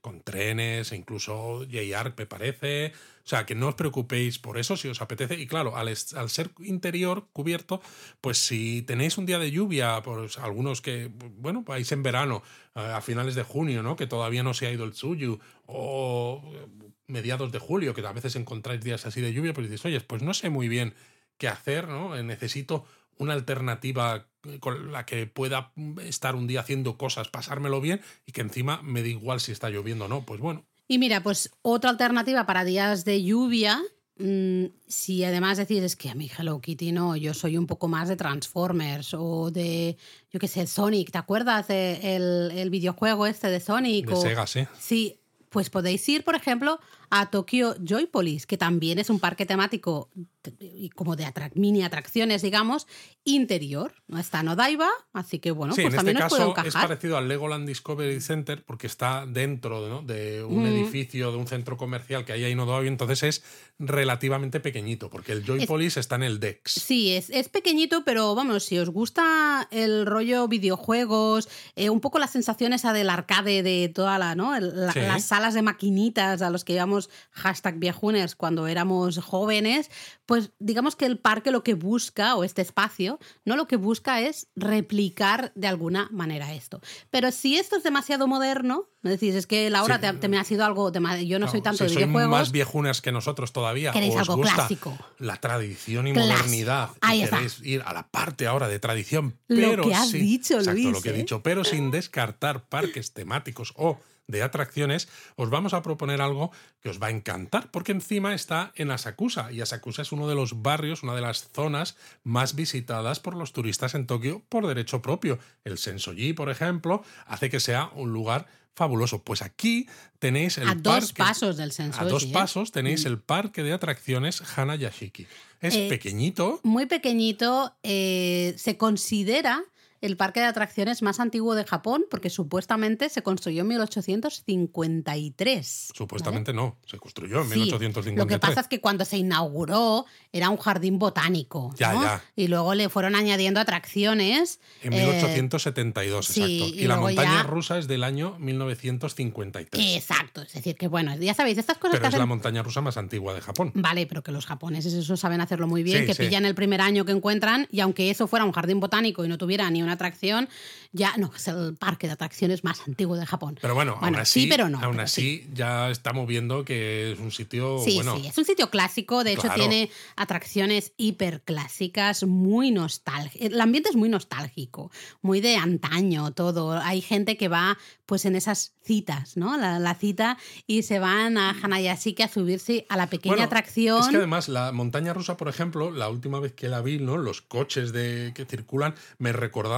con trenes, e incluso JR, me parece. O sea, que no os preocupéis por eso si os apetece. Y claro, al, ser interior cubierto, pues si tenéis un día de lluvia, pues algunos que, bueno, vais en verano, eh, a finales de junio, ¿no? Que todavía no se ha ido el Tsuyu, o mediados de julio, que a veces encontráis días así de lluvia, pues dices, oye, pues no sé muy bien qué hacer, ¿no? Eh, Necesito una alternativa eh, con la que pueda mm, estar un día haciendo cosas, pasármelo bien y que encima me da igual si está lloviendo o no. Pues bueno, Y mira, pues otra alternativa para días de lluvia, mm, si además decís, es que a mí Hello Kitty no, yo soy un poco más de Transformers o de, yo qué sé, Sonic, ¿te acuerdas del el, el videojuego este de Sonic? de o- Sega, sí. Sí, pues podéis ir, por ejemplo, a Tokyo Joypolis, que también es un parque temático y como de atrac- mini atracciones, digamos, interior. No está en Odaiba, así que bueno, sí, pues en también este os puede caso es parecido al Legoland Discovery Center porque está dentro ¿no? de un Mm. edificio, de un centro comercial que hay ahí en Odoabi, entonces es relativamente pequeñito porque el Joypolis está en el Dex. Sí, es, es pequeñito, pero vamos, si os gusta el rollo videojuegos, eh, un poco la sensación esa del arcade de toda la, ¿no? El- la- Sí. las salas de maquinitas a los que íbamos hashtag viejuners cuando éramos jóvenes, pues digamos que el parque lo que busca, o este espacio, no lo que busca es replicar de alguna manera esto. Pero si esto es demasiado moderno, me decís, es que Laura Sí. te, te me ha sido algo, yo no soy tanto si de sois videojuegos. más viejunas que nosotros todavía. Queréis algo gusta clásico. La tradición y Clásico. modernidad. Ahí y está. queréis ir a la parte ahora de tradición. Lo Pero que has dicho, exacto, Luis, lo que he ¿eh? dicho. Pero sin descartar parques temáticos o de atracciones, os vamos a proponer algo que os va a encantar, porque encima está en Asakusa, y Asakusa es uno de los barrios, una de las zonas más visitadas por los turistas en Tokio por derecho propio. El Sensoji, por ejemplo, hace que sea un lugar fabuloso. Pues aquí tenéis el a dos parque- pasos del Sensoji. a dos ¿eh? pasos tenéis el parque de atracciones Hanayashiki. Es Eh, pequeñito, muy pequeñito, eh, se considera el parque de atracciones más antiguo de Japón porque supuestamente se construyó en 1853. supuestamente no, se construyó en Sí, 1853. Lo que pasa es que cuando se inauguró era un jardín botánico. Ya, ¿no? ya. Y luego le fueron añadiendo atracciones. En eh, 1872, sí, exacto. y Y, la montaña ya- rusa es del año 1953. exacto. Es decir, que bueno, ya sabéis, estas cosas pero que es hacen la montaña rusa más antigua de Japón. Vale, pero que los japoneses eso saben hacerlo muy bien, Sí, que pillan el primer año que encuentran y aunque eso fuera un jardín botánico y no tuviera ni una atracción, ya no, es el parque de atracciones más antiguo de Japón. Pero bueno, aún así, sí, pero no. aún pero así ya estamos viendo que es un sitio Sí, bueno. sí, es un sitio clásico, de hecho tiene atracciones hiperclásicas, muy nostálgicas. El ambiente es muy nostálgico, muy de antaño todo. Hay gente que va pues en esas citas, ¿no? La, la cita y se van a Hanayashiki a subirse a la pequeña Bueno, atracción. Es que además la montaña rusa, por ejemplo, la última vez que la vi, ¿no? Los coches de, que circulan me recordaban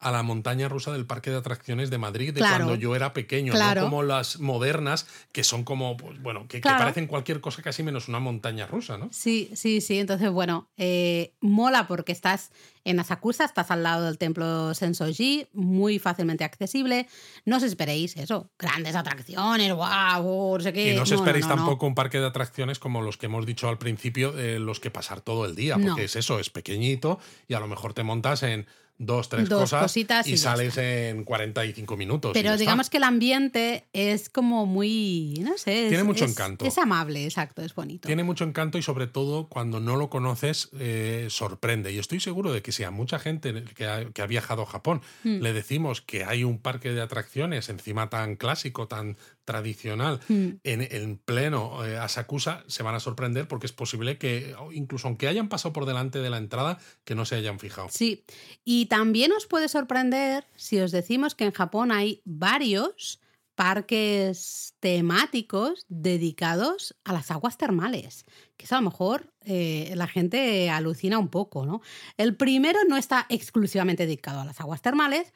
a la montaña rusa del parque de atracciones de Madrid de Claro. cuando yo era pequeño, Claro. no como las modernas que son como, pues, bueno, que, parecen cualquier cosa casi menos una montaña rusa, ¿no? Sí, sí, sí. Entonces, bueno, eh, mola porque estás en Asakusa, estás al lado del templo Sensoji, muy fácilmente accesible. No os esperéis eso, grandes atracciones, guau, no sé qué. Y no os esperéis no, no. tampoco un parque de atracciones como los que hemos dicho al principio, eh, los que pasar todo el día, porque es eso, es pequeñito y a lo mejor te montas en dos, tres Dos cosas cositas y sales en 45 minutos. Pero digamos está. que el ambiente es como muy, no sé. Tiene mucho es- encanto. Es amable, exacto, es bonito. Tiene mucho encanto y sobre todo cuando no lo conoces eh, sorprende. Y estoy seguro de que si a mucha gente que ha, que ha viajado a Japón Mm. le decimos que hay un parque de atracciones encima tan clásico, tan tradicional, Mm. en, en pleno eh, Asakusa, se van a sorprender porque es posible que, incluso aunque hayan pasado por delante de la entrada, que no se hayan fijado. Sí, y también os puede sorprender si os decimos que en Japón hay varios parques temáticos dedicados a las aguas termales, que eso a lo mejor eh, la gente alucina un poco, ¿no? El primero no está exclusivamente dedicado a las aguas termales,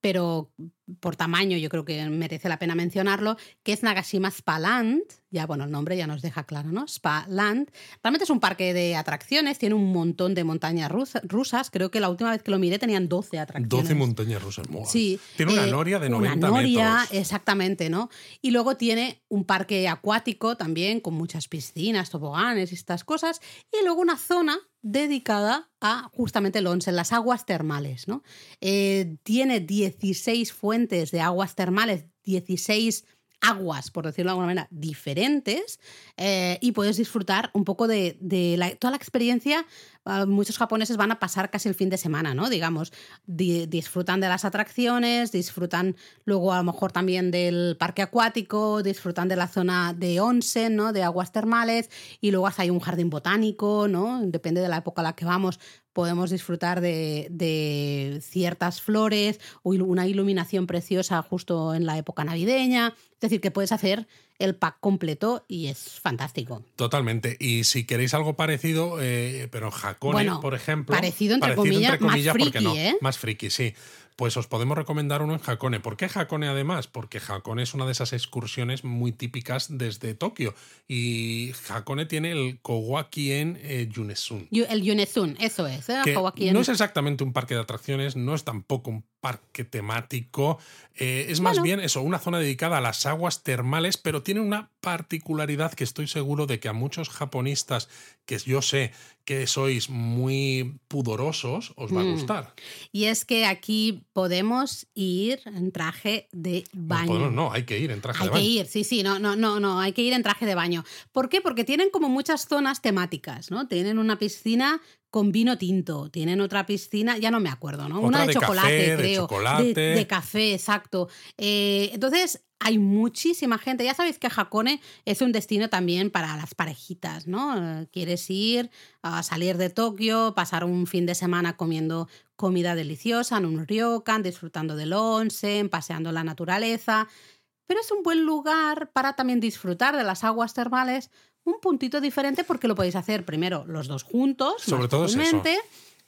pero por tamaño yo creo que merece la pena mencionarlo, que es Nagashima Spa Land. Ya, bueno, el nombre ya nos deja claro, ¿no? Spa Land. Realmente es un parque de atracciones, tiene un montón de montañas rusa- rusas. Creo que la última vez que lo miré tenían 12 atracciones. 12 montañas rusas. moa. Sí. Tiene una eh, noria de una 90 noria, metros. Exactamente, ¿no? Y luego tiene un parque acuático también con muchas piscinas, toboganes y estas cosas. Y luego una zona dedicada a justamente el las aguas termales, ¿no? Eh, tiene 16 fuentes de aguas termales, 16 aguas, por decirlo de alguna manera, diferentes eh, y puedes disfrutar un poco de, de la- toda la experiencia. Muchos japoneses van a pasar casi el fin de semana, ¿no? Digamos, di- disfrutan de las atracciones, disfrutan luego a lo mejor también del parque acuático, disfrutan de la zona de onsen, ¿no? De aguas termales y luego hasta hay un jardín botánico, ¿no? Depende de la época a la que vamos, podemos disfrutar de, de ciertas flores o una iluminación preciosa justo en la época navideña. Es decir, que puedes hacer el pack completo y es fantástico. Totalmente. Y si queréis algo parecido, eh, pero en Hakone, Bueno, por ejemplo. parecido entre comillas, más ¿por qué friki, no? ¿eh? Más friki, sí. Pues os podemos recomendar uno en Hakone. ¿Por qué Hakone además? Porque Hakone es una de esas excursiones muy típicas desde Tokio. Y Hakone tiene el Kowakien eh, Yunesun. Yu- El Yunezun, eso es. ¿eh? no es exactamente un parque de atracciones, no es tampoco un parque temático, eh, es más Bueno. bien eso, una zona dedicada a las aguas termales, pero tiene una particularidad que estoy seguro de que a muchos japonistas, que yo sé que sois muy pudorosos, os va a Mm. gustar. Y es que aquí podemos ir en traje de No, baño. podemos- no, hay que ir en traje Hay de que baño. ir, sí, sí, no, no, no, no, hay que ir en traje de baño. ¿Por qué? Porque tienen como muchas zonas temáticas, ¿no? Tienen una piscina con vino tinto, tienen otra piscina, ya no me acuerdo, ¿no? Otra una de, de chocolate, café, de creo. chocolate. De, de café, exacto. Eh, entonces, hay muchísima gente. Ya sabéis que Hakone es un destino también para las parejitas, ¿no? Eh, Quieres ir a salir de Tokio, pasar un fin de semana comiendo comida deliciosa en un ryokan, disfrutando del onsen, paseando la naturaleza pero es un buen lugar para también disfrutar de las aguas termales, un puntito diferente porque lo podéis hacer primero los dos juntos, Sobre todo es eso.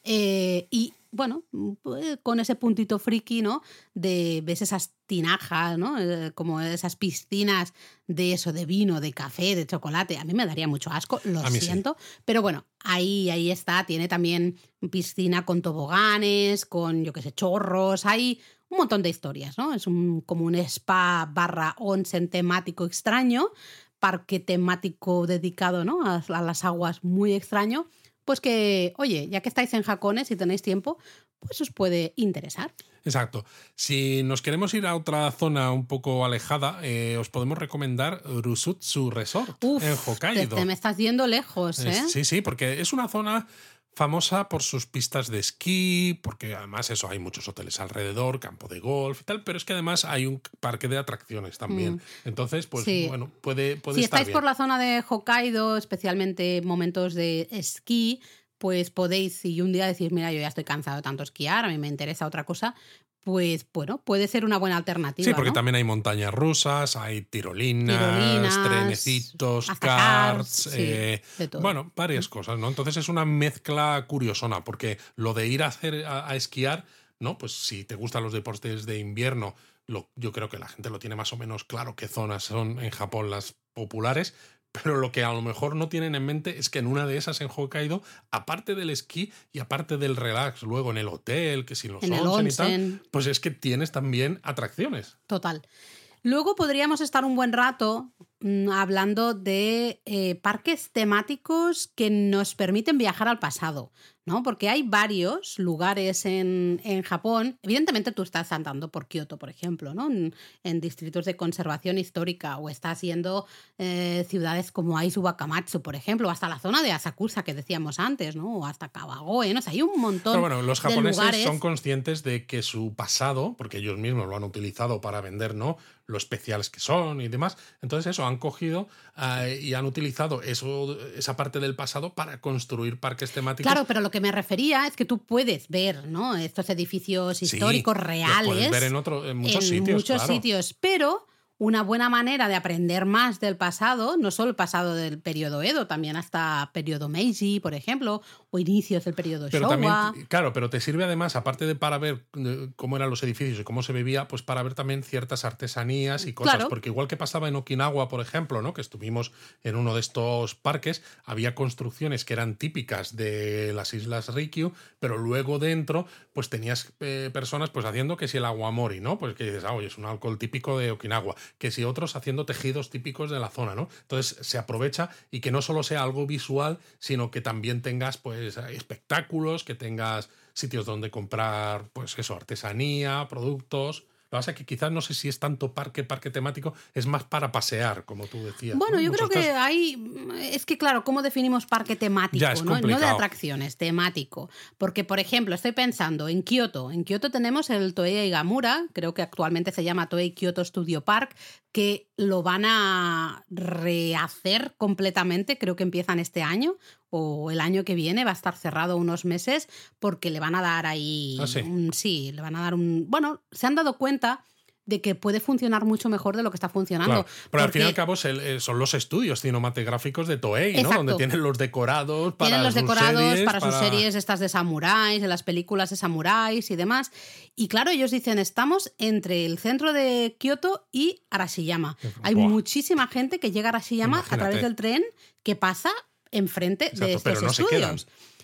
eh, y bueno, pues, con ese puntito friki, ¿no? De ves esas tinajas, ¿no? Eh, como esas piscinas de eso, de vino, de café, de chocolate. A mí me daría mucho asco, lo sí. siento. Pero bueno, ahí, ahí está. Tiene también piscina con toboganes, con, yo qué sé, chorros. Hay un montón de historias, ¿no? Es un, como un spa barra onsen temático extraño, parque temático dedicado, ¿no? A, a las aguas muy extraño. Pues que, oye, ya que estáis en Jacones y tenéis tiempo, pues os puede interesar. Exacto. Si nos queremos ir a otra zona un poco alejada, eh, os podemos recomendar Rusutsu Resort Uf, en te, Hokkaido. te me estás yendo lejos, ¿eh? Es- Sí, sí, porque es una zona famosa por sus pistas de esquí, porque además eso hay muchos hoteles alrededor, campo de golf y tal, pero es que además hay un parque de atracciones también. Mm. Entonces, pues Sí. bueno, puede, puede si estar estáis bien. por la zona de Hokkaido, especialmente momentos de esquí, pues podéis, si un día decís, mira, yo ya estoy cansado de tanto esquiar, a mí me interesa otra cosa, pues bueno, puede ser una buena alternativa. Sí, porque ¿no? también hay montañas rusas, hay tirolinas, Tirolinas, trenecitos, karts, eh, de todo. bueno, varias cosas, ¿no? Entonces es una mezcla curiosona, porque lo de ir a hacer a, a esquiar ¿no? Pues si te gustan los deportes de invierno, lo, yo creo que la gente lo tiene más o menos claro qué zonas son en Japón las populares, pero lo que a lo mejor no tienen en mente es que en una de esas en Hokkaido, aparte del esquí y aparte del relax, luego en el hotel, que si los En el onsen y tal, pues es que tienes también atracciones. Total. Luego podríamos estar un buen rato mm, hablando de eh, parques temáticos que nos permiten viajar al pasado, ¿no? Porque hay varios lugares en, en Japón. Evidentemente tú estás andando por Kioto, por ejemplo, ¿no? En, en distritos de conservación histórica o estás yendo eh, ciudades como Aizu Wakamatsu, por ejemplo, o hasta la zona de Asakusa que decíamos antes, ¿no? O hasta Kawagoe, ¿no? O sea, hay un montón Pero bueno, los de japoneses lugares. son conscientes de que su pasado, porque ellos mismos lo han utilizado para vender, ¿no? Lo especiales que son y demás. Entonces, eso, han cogido eh, y han utilizado eso, esa parte del pasado para construir parques temáticos. Claro, pero lo que me refería es que tú puedes ver, ¿no? Estos edificios Sí, históricos los reales. puedes ver en, otro, en muchos en sitios. muchos claro. sitios, pero una buena manera de aprender más del pasado, no solo el pasado del periodo Edo, también hasta periodo Meiji, por ejemplo, o inicios del periodo Pero Showa. también, claro, pero te sirve además, aparte de para ver eh, cómo eran los edificios y cómo se vivía, pues para ver también ciertas artesanías y cosas. Claro. Porque igual que pasaba en Okinawa, por ejemplo, ¿no? Que estuvimos en uno de estos parques, había construcciones que eran típicas de las islas Ryukyu, pero luego dentro, pues tenías eh, personas pues haciendo que si el aguamori, ¿no? Pues que dices, ah, oye, es un alcohol típico de Okinawa, que si otros haciendo tejidos típicos de la zona, ¿no? Entonces se aprovecha y que no solo sea algo visual, sino que también tengas pues espectáculos, que tengas sitios donde comprar pues eso, artesanía, productos. Lo que pasa es que quizás no sé si es tanto parque, parque temático, es más para pasear, como tú decías. Bueno, ¿no? yo creo que hay. Es que, claro, ¿cómo definimos parque temático? Ya, ¿no? no de atracciones, temático. Porque, por ejemplo, estoy pensando en Kioto. En Kioto tenemos el Toei Eigamura, creo que actualmente se llama Toei Kyoto Studio Park, que lo van a rehacer completamente, creo que empiezan este año o el año que viene, va a estar cerrado unos meses porque le van a dar ahí Ah, sí. un sí, le van a dar un bueno, se han dado cuenta de que puede funcionar mucho mejor de lo que está funcionando. Claro, pero al fin y al cabo eh, son los estudios cinematográficos de Toei, ¿no? Donde tienen los decorados para Tienen los sus decorados series, para, sus series estas de samuráis, de las películas de samuráis y demás. Y claro, ellos dicen, estamos entre el centro de Kioto y Arashiyama. Hay Buah. muchísima gente que llega a Arashiyama a través del tren que pasa enfrente de estos pero no se quedan.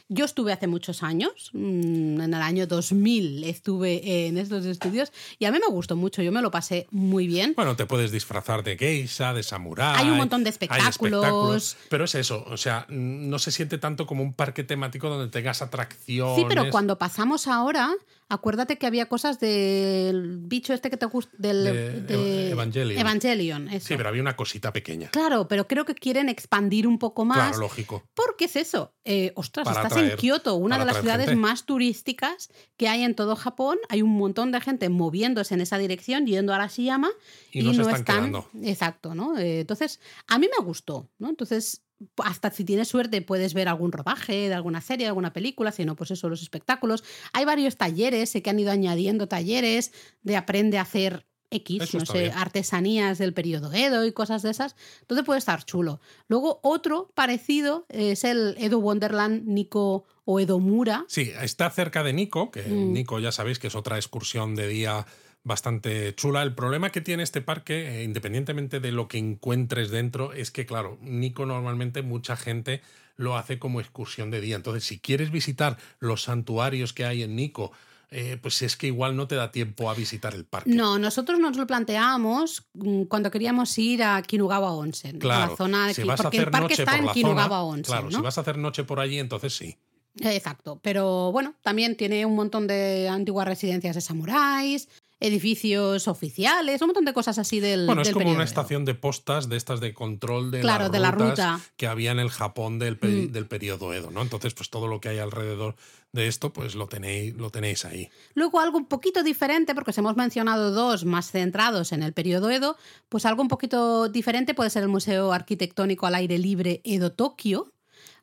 Yo estuve hace muchos años, mm, en el año 2000 estuve en estos estudios y a mí me gustó mucho, yo me lo pasé muy bien. Bueno, te puedes disfrazar de geisha, de samurái. Hay un montón de espectáculos. Pero es eso, o sea, no se siente tanto como un parque temático donde tengas atracciones. Sí, pero cuando pasamos ahora, acuérdate que había cosas del bicho este que te gusta, del De de Evangelion. Evangelion, eso. Sí, pero había una cosita pequeña. Claro, pero creo que quieren expandir un poco más. Claro, lógico. Porque es eso. Eh, ostras, Para estás en Kioto, una de las ciudades gente. más turísticas que hay en todo Japón. Hay un montón de gente moviéndose en esa dirección, yendo a Arashiyama. Y no se están quedando. Exacto, ¿no? Eh, entonces, a mí me gustó, ¿no? Entonces, hasta si tienes suerte puedes ver algún rodaje de alguna serie, de alguna película, si no, pues eso, los espectáculos. Hay varios talleres, sé que han ido añadiendo talleres de aprende a hacer X, Eso no sé, bien. artesanías del periodo Edo y cosas de esas. Entonces puede estar chulo. Luego, otro parecido es el Edo Wonderland Nico o Edomura. Sí, está cerca de Nico, que Mm. Nico ya sabéis que es otra excursión de día bastante chula. El problema que tiene este parque, eh, independientemente de lo que encuentres dentro, es que, claro, Nico normalmente mucha gente lo hace como excursión de día. Entonces, si quieres visitar los santuarios que hay en Nico, eh, pues es que igual no te da tiempo a visitar el parque. No, nosotros nos lo planteábamos mm, cuando queríamos ir a Kinugawa Onsen, a Claro, la zona de si vas a porque hacer el parque noche está por en Kinugawa zona, Onsen, claro, ¿no? si vas a hacer noche por allí, entonces sí. Exacto, pero bueno, también tiene un montón de antiguas residencias de samuráis, edificios oficiales, un montón de cosas así del Bueno, es del como periodo una estación de postas de estas de control de, Claro, las de la ruta. que había en el Japón del, peri- Mm. del periodo Edo, ¿no? Entonces, pues todo lo que hay alrededor de esto, pues lo tenéis, lo tenéis ahí. Luego algo un poquito diferente, porque os hemos mencionado dos más centrados en el periodo Edo, pues algo un poquito diferente puede ser el Museo Arquitectónico al Aire Libre Edo Tokio,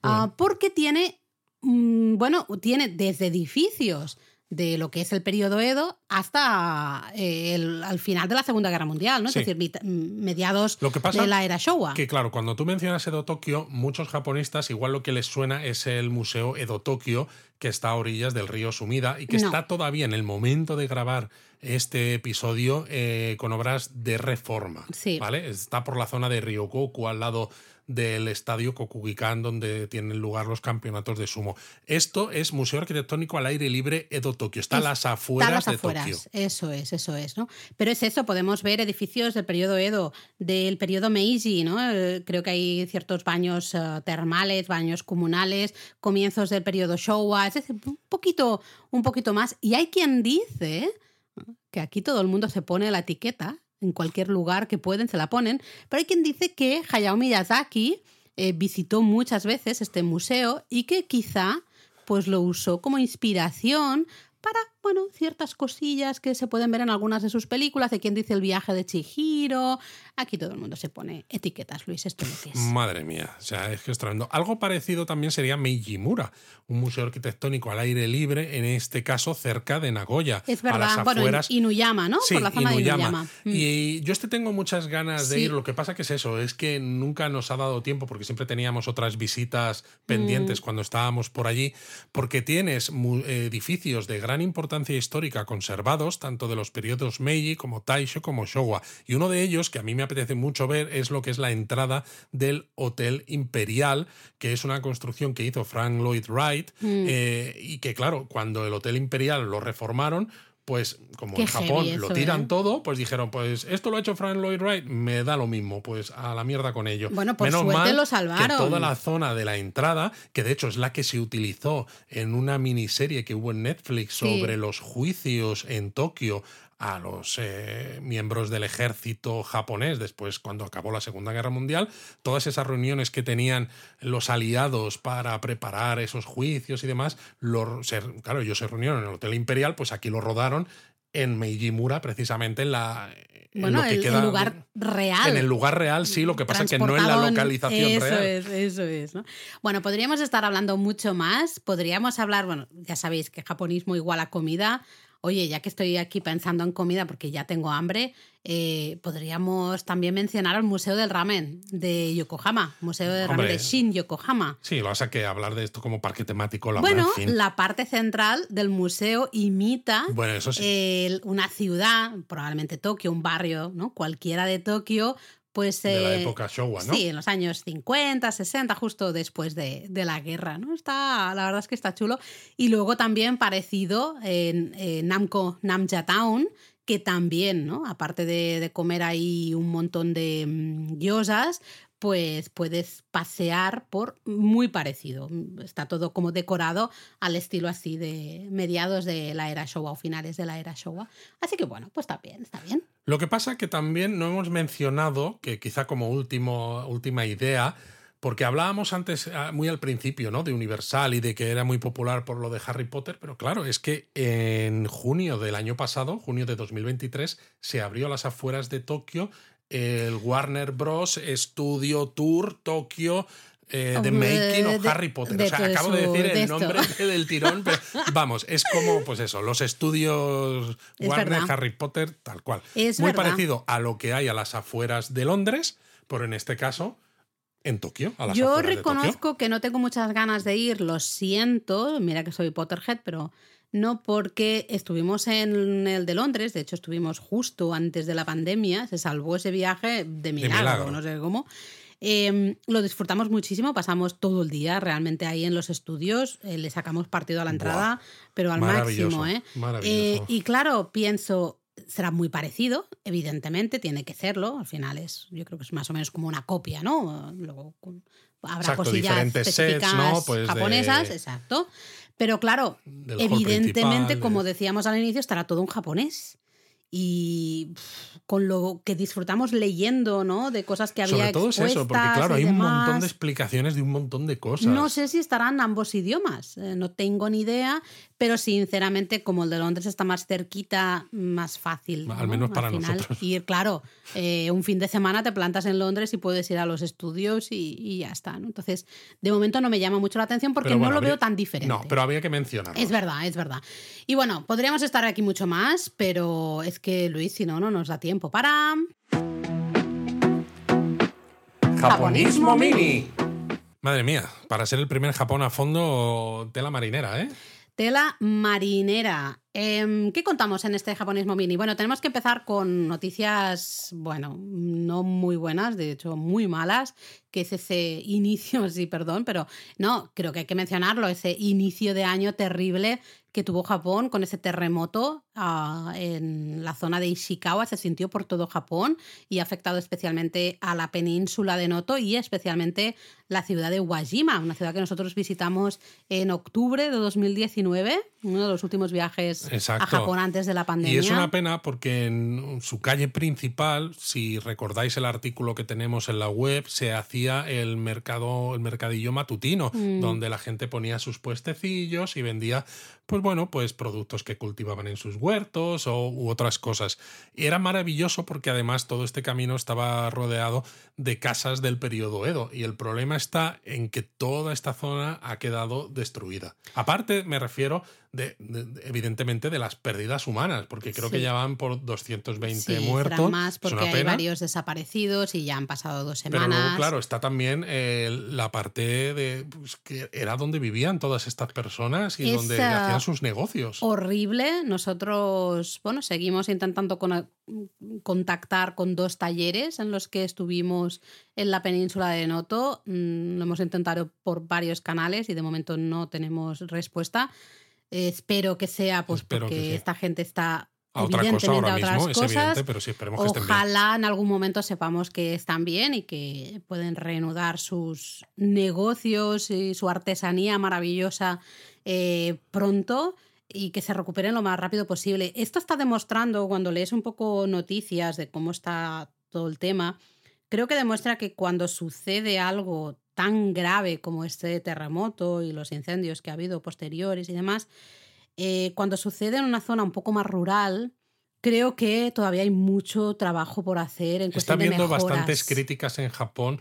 ah, porque tiene, mm, bueno, tiene desde edificios de lo que es el periodo Edo hasta eh, el, al final de la Segunda Guerra Mundial, ¿no? Sí. Es decir, mediados Lo que pasa de la era Showa. Que claro, cuando tú mencionas Edo Tokio, muchos japonistas igual lo que les suena es el Museo Edo Tokio, que está a orillas del río Sumida y que No. está todavía en el momento de grabar este episodio eh, con obras de reforma. Sí. ¿vale? Está por la zona de Ryogoku, al lado del estadio Kokugikan, donde tienen lugar los campeonatos de sumo. Esto es Museo Arquitectónico al aire libre Edo Tokio. Está a las Está a afueras las de afueras. Tokio. Eso es, eso es, ¿no? Pero es eso, podemos ver edificios del periodo Edo, del periodo Meiji, ¿no? Eh, Creo que hay ciertos baños eh, termales, baños comunales, comienzos del periodo Showa, es decir, un poquito, un poquito más. Y hay quien dice que aquí todo el mundo se pone la etiqueta, en cualquier lugar que pueden se la ponen, pero hay quien dice que Hayao Miyazaki eh, visitó muchas veces este museo y que quizá pues lo usó como inspiración para, bueno, ciertas cosillas que se pueden ver en algunas de sus películas. Hay quien dice el viaje de Chihiro. Aquí todo el mundo se pone etiquetas, Luis, esto lo que es. Madre mía, o sea, es que es tremendo. Algo parecido también sería Meijimura, un museo arquitectónico al aire libre, en este caso cerca de Nagoya. Es a las verdad. Bueno, afueras. en Inuyama, ¿no? Sí, Por la zona Inuyama. de Inuyama. Mm. Y yo este tengo muchas ganas de Sí. ir. Lo que pasa que es eso, es que nunca nos ha dado tiempo porque siempre teníamos otras visitas pendientes Mm. cuando estábamos por allí, porque tienes edificios de gran importancia histórica conservados, tanto de los periodos Meiji como Taisho como Showa. Y uno de ellos, que a mí me apetece mucho ver, es lo que es la entrada del Hotel Imperial, que es una construcción que hizo Frank Lloyd Wright, Mm. eh, y que claro, cuando el Hotel Imperial lo reformaron, pues como Qué en Japón lo tiran ¿eh? todo, pues dijeron, pues esto lo ha hecho Frank Lloyd Wright, me da lo mismo, pues a la mierda con ello. Bueno, por Menos suerte mal lo salvaron. Que toda la zona de la entrada, que de hecho es la que se utilizó en una miniserie que hubo en Netflix Sí. sobre los juicios en Tokio a los eh, miembros del ejército japonés después cuando acabó la Segunda Guerra Mundial, todas esas reuniones que tenían los aliados para preparar esos juicios y demás, lo- se- claro, ellos se reunieron en el Hotel Imperial, pues aquí lo rodaron en Meijimura, precisamente en la en Bueno, lo que el, el lugar real. en el lugar real, sí, lo que pasa es que no en la localización eso real. es, eso es. ¿no? Bueno, podríamos estar hablando mucho más. Podríamos hablar, bueno, ya sabéis que japonismo igual a comida. Oye, ya que estoy aquí pensando en comida porque ya tengo hambre, eh, podríamos también mencionar el Museo del Ramen de Yokohama, Museo del Ramen de Shin Yokohama. Sí, lo pasa que hablar de esto como parque temático, la Bueno, en fin. la parte central del museo imita Bueno, eso sí. el- una ciudad, probablemente Tokio, un barrio, ¿no? Cualquiera de Tokio, pues... de la eh, época Showa, ¿no? Sí, en los años 50, 60, justo después de, de la guerra, ¿no? Está, la verdad es que está chulo. Y luego también parecido en, en Namco, Namja Town, que también, ¿no? Aparte de, de comer ahí un montón de mm, gyozas, pues puedes pasear por muy parecido. Está todo como decorado al estilo así de mediados de la era Showa o finales de la era Showa. Así que bueno, pues está bien, está bien. Lo que pasa que también no hemos mencionado, que quizá como último, última idea, porque hablábamos antes, ah, muy al principio, ¿no? De Universal y de que era muy popular por lo de Harry Potter, pero claro, es que en junio del año pasado, junio de 2023, se abrió a las afueras de Tokio el Warner Bros. Studio Tour Tokio. eh, de Um, Making of de- Harry Potter. de o sea, acabo de decir de el nombre del tirón, pero vamos, es como, pues eso, los estudios Es Warner, verdad. Harry Potter, tal cual. Es Muy verdad. parecido a lo que hay a las afueras de Londres, pero en este caso en Tokio. A las Yo afueras de Tokio. reconozco que no tengo muchas ganas de ir, lo siento, mira que soy Potterhead, pero no porque estuvimos en el de Londres, de hecho estuvimos justo antes de la pandemia, se salvó ese viaje de milagro, milagro. no sé cómo. Eh, lo disfrutamos muchísimo, pasamos todo el día realmente ahí en los estudios, eh, le sacamos partido a la entrada, pero al máximo. ¿eh? Eh, y claro, pienso, será muy parecido, evidentemente, tiene que serlo. Al final es, yo creo que es más o menos como una copia, ¿no? Luego habrá Exacto, cosillas diferentes sets, específicas ¿no? Pues de- japonesas, exacto. Pero claro, evidentemente, como de- decíamos al inicio, estará todo en japonés. Y pff, con lo que disfrutamos leyendo, ¿no? De cosas que había Sobre todo es eso, porque claro, hay un montón de explicaciones de un montón de cosas. No sé si estarán ambos idiomas, eh, no tengo ni idea, pero sinceramente como el de Londres está más cerquita, más fácil. Al ¿no? menos para final, nosotros. Ir, claro, eh, un fin de semana te plantas en Londres y puedes ir a los estudios y, y ya está. ¿no? Entonces, de momento no me llama mucho la atención porque bueno, no lo habría- veo tan diferente. No, pero había que mencionarlo. Es verdad, es verdad. Y bueno, podríamos estar aquí mucho más, pero es que Luis, si no, no nos da tiempo para... Japonismo Mini. Madre mía, para ser el primer Japón a fondo, tela marinera, ¿eh? Tela marinera. Em, ¿Qué contamos en este japonismo mini? Bueno, tenemos que empezar con noticias, bueno, no muy buenas, de hecho muy malas, que es ese inicio, sí, perdón, pero no, creo que hay que mencionarlo, ese inicio de año terrible que tuvo Japón con ese terremoto uh, en la zona de Ishikawa, se sintió por todo Japón y ha afectado especialmente a la península de Noto y especialmente la ciudad de Wajima, una ciudad que nosotros visitamos en octubre de 2019, uno de los últimos viajes a Japón antes de la pandemia. Y es una pena porque en su calle principal, si recordáis el artículo que tenemos en la web, se hacía el mercado, el mercadillo matutino, mm. donde la gente ponía sus puestecillos y vendía pues bueno, pues productos que cultivaban en sus huertos o, u otras cosas. Era maravilloso porque además todo este camino estaba rodeado de casas del periodo Edo y el problema está en que toda esta zona ha quedado destruida. Aparte, me refiero de, evidentemente de las pérdidas humanas, porque creo que ya van por 220 sí, muertos. más porque hay varios desaparecidos y ya han pasado dos semanas. Pero luego, claro, está también eh, la parte de pues, que era donde vivían todas estas personas y donde sus negocios. Horrible. Nosotros, bueno, seguimos intentando contactar con dos talleres en los que estuvimos en la península de Noto. Mm, lo hemos intentado por varios canales y de momento no tenemos respuesta espero que sea pues porque esta gente está a otra cosa ahora mismo, es evidente, pero sí, esperemos que estén bien. Ojalá en algún momento sepamos que están bien y que pueden reanudar sus negocios y su artesanía maravillosa eh, pronto y que se recuperen lo más rápido posible. Esto está demostrando, cuando lees un poco noticias de cómo está todo el tema, creo que demuestra que cuando sucede algo tan grave como este terremoto y los incendios que ha habido posteriores y demás, eh, cuando sucede en una zona un poco más rural, creo que todavía hay mucho trabajo por hacer en Está habiendo bastantes críticas en Japón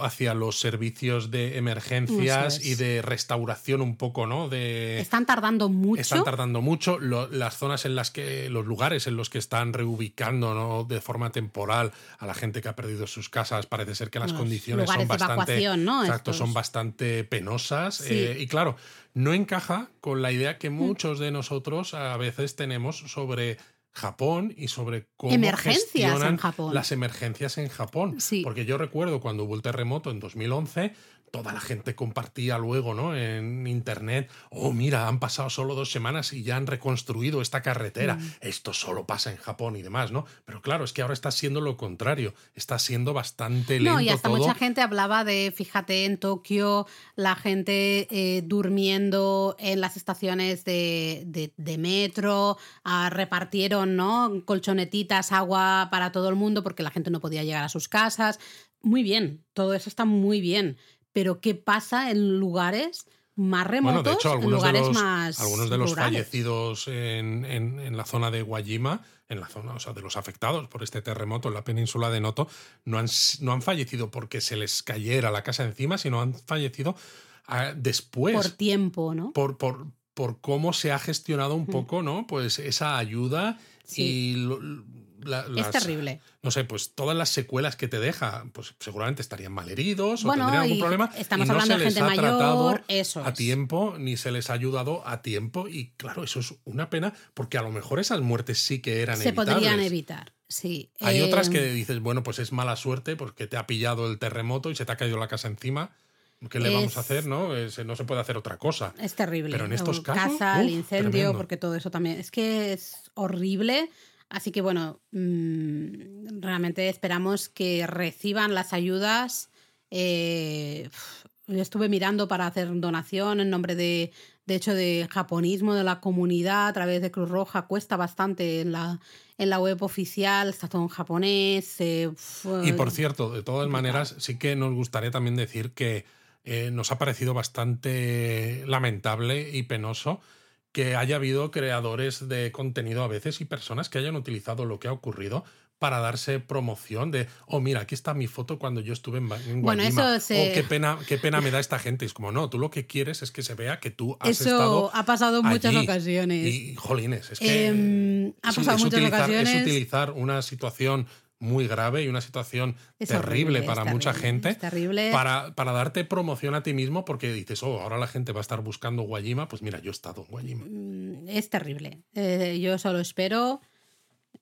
hacia los servicios de emergencias y de restauración un poco, ¿no? De, están tardando mucho. Están tardando mucho. las zonas en las que, los lugares en los que están reubicando ¿no? de forma temporal a la gente que ha perdido sus casas, parece ser que las condiciones son bastante, ¿no? exacto, son bastante penosas. Eh, y claro, no encaja con la idea que mm. muchos de nosotros a veces tenemos sobre Japón y sobre cómo gestionan las emergencias en Japón. Porque yo recuerdo cuando hubo el terremoto en 2011, toda la gente compartía luego, ¿no? En internet, oh, mira, han pasado solo dos semanas y ya han reconstruido esta carretera. Mm. Esto solo pasa en Japón y demás, ¿no? Pero claro, es que ahora está siendo lo contrario. Está siendo bastante lento. No, y hasta mucha gente hablaba de, fíjate, en Tokio, la gente eh, durmiendo en las estaciones de, de, metro, ah, repartieron, ¿no? Colchonetitas, agua para todo el mundo porque la gente no podía llegar a sus casas. Muy bien, todo eso está muy bien pero ¿qué pasa en lugares más remotos, de hecho, algunos lugares de los, más algunos de los fallecidos en, en, la zona de Guayima, en la zona, o sea, de los afectados por este terremoto en la península de Noto, no han, no han fallecido porque se les cayera la casa encima, sino han fallecido ah, después. Por tiempo, ¿no? Por, por, por cómo se ha gestionado un mm. poco, ¿no? Pues esa ayuda y es terrible. No sé, pues todas las secuelas que te deja, pues seguramente estarían malheridos o tendrían algún problema. Estamos y no hablando se de les gente ha mayor, eso a tiempo, ni se les ha ayudado a tiempo. Y claro, eso es una pena, porque a lo mejor esas muertes sí que eran Se podrían evitar. Sí. Hay otras que em, dices, bueno, pues es mala suerte porque te ha pillado el terremoto y se te ha caído la casa encima. ¿Qué le vamos a hacer? ¿no? no se puede hacer otra cosa. Es terrible. Pero en estos casos. Casa, el incendio, porque todo eso también. Es que es horrible. Así que bueno, mm, realmente esperamos que reciban las ayudas. Eh, estuve mirando para hacer donación en nombre de, de hecho, de japonismo de la comunidad a través de Cruz Roja. Cuesta bastante en la, en la web oficial, está todo en japonés. Eh, y por cierto, de todas maneras, sí que nos gustaría también decir que eh, nos ha parecido bastante lamentable y penoso que haya habido creadores de contenido a veces y personas que hayan utilizado lo que ha ocurrido para darse promoción de, oh, mira, aquí está mi foto cuando yo estuve en, en Bueno, eso oh, qué pena, qué pena me da esta gente. Es como, no, tú lo que quieres es que se vea que tú has eso estado ha pasado en muchas ocasiones. Y, jolines, es que em, ha pasado muchas utilizar, ocasiones. es utilizar una situación muy grave y una situación Es terrible horrible, para mucha gente. terrible. Para, para darte promoción a ti mismo, porque dices, oh, ahora la gente va a estar buscando Guayima. Pues mira, yo he estado en Guayima. Mm, Es terrible. Eh, yo solo espero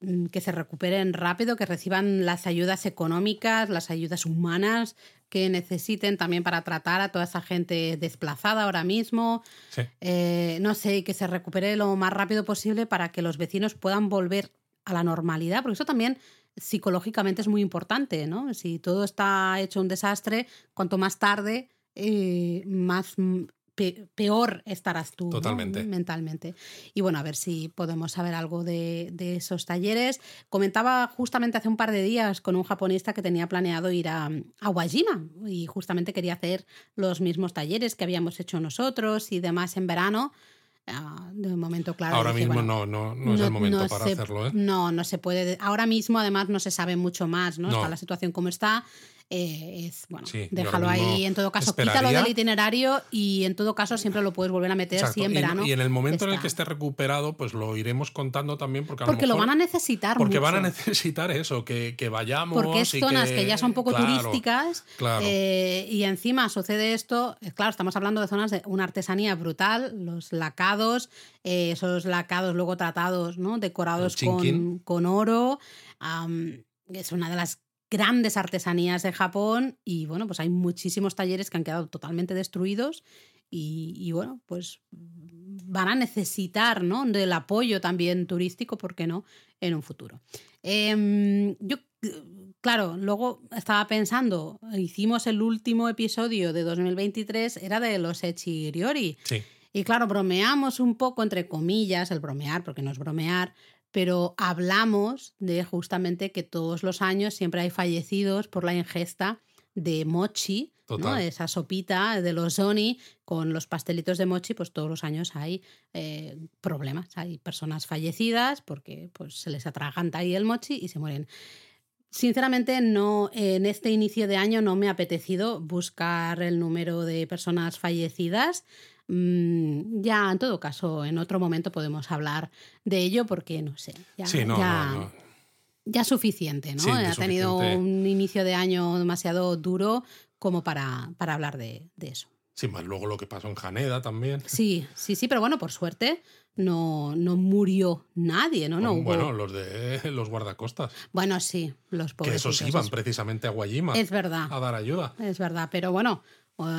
mm, que se recuperen rápido, que reciban las ayudas económicas, las ayudas humanas que necesiten también para tratar a toda esa gente desplazada ahora mismo. Sí. Eh, no sé, que se recupere lo más rápido posible para que los vecinos puedan volver a la normalidad, porque eso también psicológicamente es muy importante, ¿no? Si todo está hecho un desastre, cuanto más tarde, eh, más mm, pe- peor estarás tú mentalmente. Y bueno, a ver si podemos saber algo de, de esos talleres. Comentaba justamente hace un par de días con un japonista que tenía planeado ir a, a Wajima y justamente quería hacer los mismos talleres que habíamos hecho nosotros y demás en verano. Ah, de momento, claro. ahora dije, mismo bueno, no, no, no es el momento no para se- hacerlo, ¿eh? No, no se puede. Ahora mismo, además, no se sabe mucho más, ¿no? No. Está la situación como está. Eh, es bueno, Sí, déjalo ahí. En todo caso, quítalo esperaría- del itinerario y en todo caso siempre lo puedes volver a meter Exacto. si en verano. y, en el momento en el que esté recuperado, pues lo iremos contando también, porque a Porque lo van a necesitar Porque van a necesitar eso, que, que vayamos. Porque es y zonas que, ya son poco claro, turísticas Claro. eh, y encima sucede esto, claro, estamos hablando de zonas de una artesanía brutal, los lacados, eh, esos lacados luego tratados, ¿no? decorados con, con oro, es una de las grandes artesanías de Japón y bueno, pues hay muchísimos talleres que han quedado totalmente destruidos y, y, bueno, pues van a necesitar ¿no? del apoyo también turístico, ¿por qué no?, en un futuro. Em, yo, claro, luego estaba pensando, hicimos el último episodio de 2023, era de los Echiriori. Sí. Y claro, bromeamos un poco, entre comillas, el bromear, porque no es bromear, pero hablamos de justamente que todos los años siempre hay fallecidos por la ingesta de mochi, ¿no? Esa sopita de los Sony con los pastelitos de mochi, pues todos los años hay eh, problemas, hay personas fallecidas porque pues, se les atraganta ahí el mochi y se mueren. Sinceramente, no, en este inicio de año no me ha apetecido buscar el número de personas fallecidas. Mm, ya, en todo caso, en otro momento podemos hablar de ello porque, no sé, ya, sí, no, ya, no, no. ya suficiente, ¿no? Sí, ha tenido suficiente. un inicio de año demasiado duro como para, para hablar de, de eso. Sí, más luego lo que pasó en Janeda también. Sí, sí, sí, pero bueno, por suerte no, no murió nadie, ¿no? no hubo- bueno, los de los guardacostas. Bueno, sí, los Que pobres. esos iban precisamente a Guayima Es verdad. a dar ayuda. Es verdad, pero bueno,